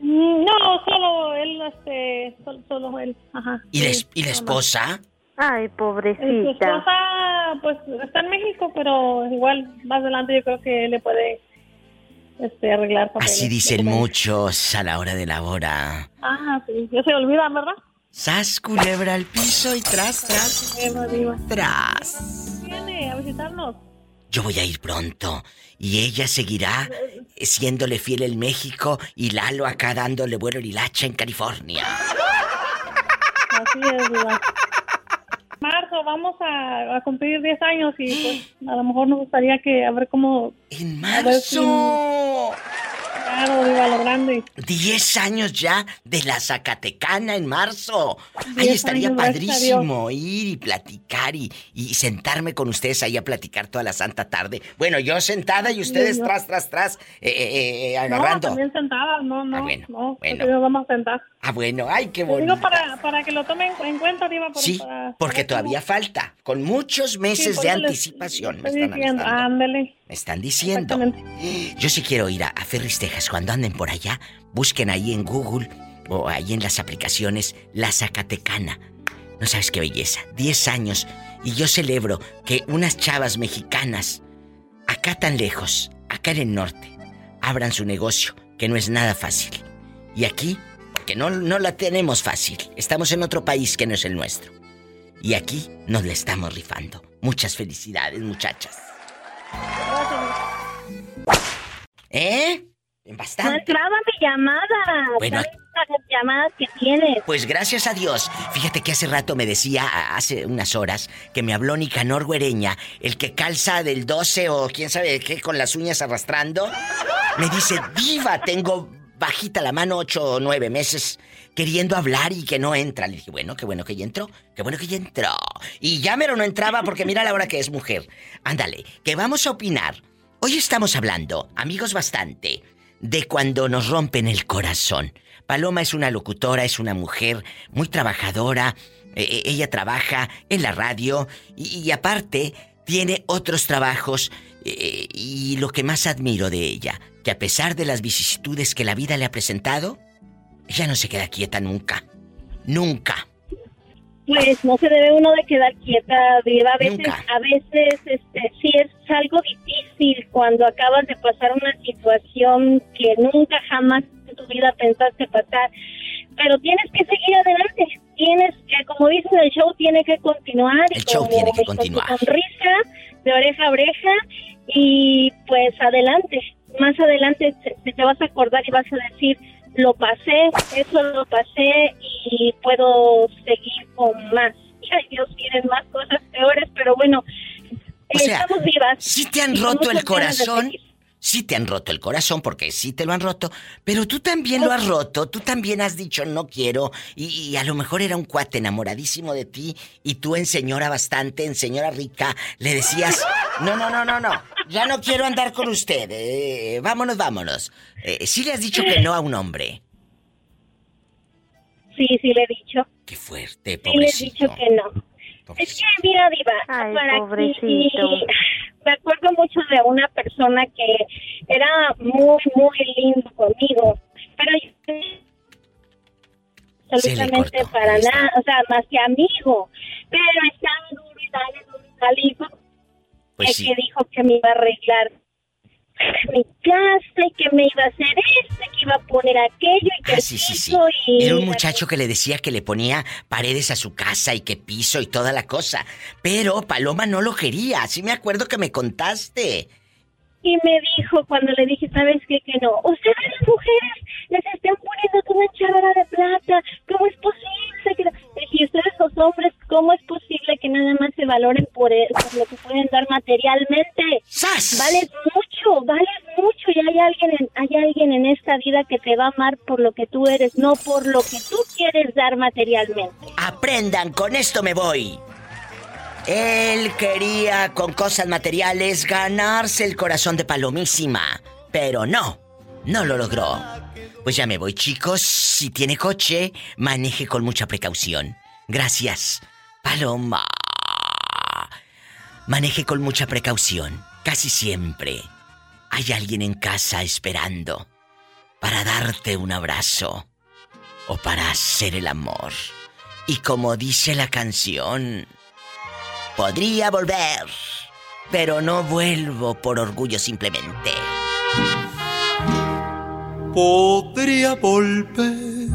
Speaker 29: Mm, No, solo él, este, solo, solo él, ajá.
Speaker 2: ¿Y, la,
Speaker 29: sí,
Speaker 2: es- y la esposa?
Speaker 8: Ay,
Speaker 29: Eh, Su
Speaker 8: pobrecita.
Speaker 29: esposa, pues, está en México, pero igual, más adelante yo creo que le puede, este, arreglar papeles.
Speaker 2: Así dicen muchos a la hora de la hora.
Speaker 29: Ah, sí, ya se olvidan, ¿verdad?
Speaker 2: Sas, culebra al piso y tras, tras, tras.
Speaker 29: Viene a visitarnos.
Speaker 2: Yo voy a ir pronto. Y ella seguirá siéndole fiel en México y Lalo acá dándole vuelo y hilacha en California.
Speaker 29: Así es, diva. Marzo, vamos a, a cumplir 10 años y pues a lo mejor nos gustaría que a ver cómo...
Speaker 2: ¡En
Speaker 29: marzo! Claro, diva, lo grande.
Speaker 2: Diez años ya de la Zacatecana en marzo. Ahí estaría
Speaker 29: años,
Speaker 2: padrísimo ir y platicar y, y sentarme con ustedes ahí a platicar toda la santa tarde. Bueno, yo sentada y ustedes tras, tras, tras, eh, eh, eh,
Speaker 29: No,
Speaker 2: agarrando.
Speaker 29: también sentada, no, no,
Speaker 2: Ah, bueno,
Speaker 29: no,
Speaker 2: bueno.
Speaker 29: vamos a sentar.
Speaker 2: Ah, bueno, ay, qué bonito.
Speaker 29: para, para que lo tomen en cuenta, Diva. por-
Speaker 2: Sí,
Speaker 29: para-
Speaker 2: porque todavía falta. Con muchos meses de anticipación, me están
Speaker 29: diciendo, ándele.
Speaker 2: Me están diciendo. Yo sí quiero ir a, a Ferris, Texas. Cuando anden por allá, busquen ahí en Google o ahí en las aplicaciones La Zacatecana. No sabes qué belleza. Diez años. Y yo celebro que unas chavas mexicanas, acá tan lejos, acá en el norte, abran su negocio, que no es nada fácil. Y aquí que no, no la tenemos fácil. Estamos en otro país que no es el nuestro. Y aquí nos le estamos rifando. Muchas felicidades, muchachas. ¿Eh? Bastante.
Speaker 30: No entraba mi llamada.
Speaker 2: Bueno,
Speaker 30: ¿Sabes las llamadas que tienes?
Speaker 2: Pues gracias a Dios. Fíjate que hace rato me decía, hace unas horas, que me habló Nicanor Güereña, el que calza del 12 o quién sabe de qué con las uñas arrastrando. Me dice, diva, tengo bajita la mano ocho o nueve meses queriendo hablar y que no entra. Le dije, bueno, qué bueno que ya entró, qué bueno que ya entró. Y ya mero no entraba porque mira la hora que es mujer. Ándale, que vamos a opinar. Hoy estamos hablando, amigos bastante, de cuando nos rompen el corazón. Paloma es una locutora, es una mujer muy trabajadora. eh, eh, ella trabaja en la radio y, aparte tiene otros trabajos. eh, y lo que más admiro de ella, que a pesar de las vicisitudes que la vida le ha presentado, ella no se queda quieta nunca. Nunca.
Speaker 30: Pues no se debe uno de quedar quieta, Diva. A veces,
Speaker 2: Nunca.
Speaker 30: a veces, este, sí es algo difícil cuando acabas de pasar una situación que nunca jamás en tu vida pensaste pasar. Pero tienes que seguir adelante. Tienes, eh, como dicen en el show, tiene que continuar. y
Speaker 2: El show
Speaker 30: como-
Speaker 2: tiene que
Speaker 30: y con tu
Speaker 2: continuar.
Speaker 30: sonrisa de oreja a oreja y pues adelante. Más adelante te, te vas a acordar y vas a decir, lo pasé, eso lo pasé y puedo seguir con más. Ay, Dios, tienen más cosas peores, pero bueno,
Speaker 2: sea,
Speaker 30: estamos vivas.
Speaker 2: Si te han roto el corazón, sí te han roto el corazón, porque sí te lo han roto, pero tú también lo has roto, tú también has dicho no quiero, y, y a lo mejor era un cuate enamoradísimo de ti, y tú en señora bastante, en señora rica, le decías, no, no, no, no, no, ya no quiero andar con usted, eh, vámonos, vámonos. Eh, sí le has dicho que no a un hombre.
Speaker 30: Sí, sí le he dicho.
Speaker 2: Qué
Speaker 30: Sí
Speaker 2: fuerte,
Speaker 30: le he
Speaker 2: pobrecito.
Speaker 30: dicho que no. Es que, mira, Diva, para
Speaker 8: pobrecito.
Speaker 30: que- me acuerdo mucho de una persona que era muy, muy lindo conmigo, pero yo absolutamente para nada, o sea, más que amigo, pero estaba duro y dale, duro y dale,
Speaker 2: Pues
Speaker 30: el
Speaker 2: sí.
Speaker 30: que dijo que me iba a arreglar mi casa y que me iba a hacer esto, que iba a poner aquello y que
Speaker 2: Ah, sí, sí, sí.
Speaker 30: y
Speaker 2: Era un muchacho que le decía que le ponía paredes a su casa y que piso y toda la cosa. Pero Paloma no lo quería. Así me acuerdo que me contaste.
Speaker 30: Y me dijo cuando le dije, ¿sabes qué? Que no. Ustedes las mujeres les están poniendo toda echadora de plata. ¿Cómo es posible? Que... no?" Le dije, "¿Y ustedes los hombres, ¿cómo es posible que nada más se valoren por, por lo que pueden dar materialmente? Vales mucho, vales mucho y hay alguien, en, hay alguien en esta vida que te va a amar por lo que tú eres, no por lo que tú quieres dar materialmente.
Speaker 2: Aprendan, con esto me voy. Él quería con cosas materiales ganarse el corazón de Palomísima. Pero no, no lo logró. Pues ya me voy, chicos. Si tiene coche, maneje con mucha precaución. Gracias, Paloma. Maneje con mucha precaución. Casi siempre hay alguien en casa esperando para darte un abrazo o para hacer el amor. Y como dice la canción, podría volver, pero no vuelvo por orgullo simplemente.
Speaker 5: Podría volver,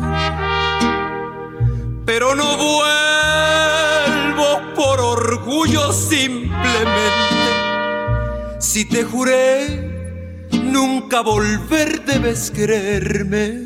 Speaker 5: pero no vuelvo por orgullo simplemente. Si te juré nunca volver, debes creerme.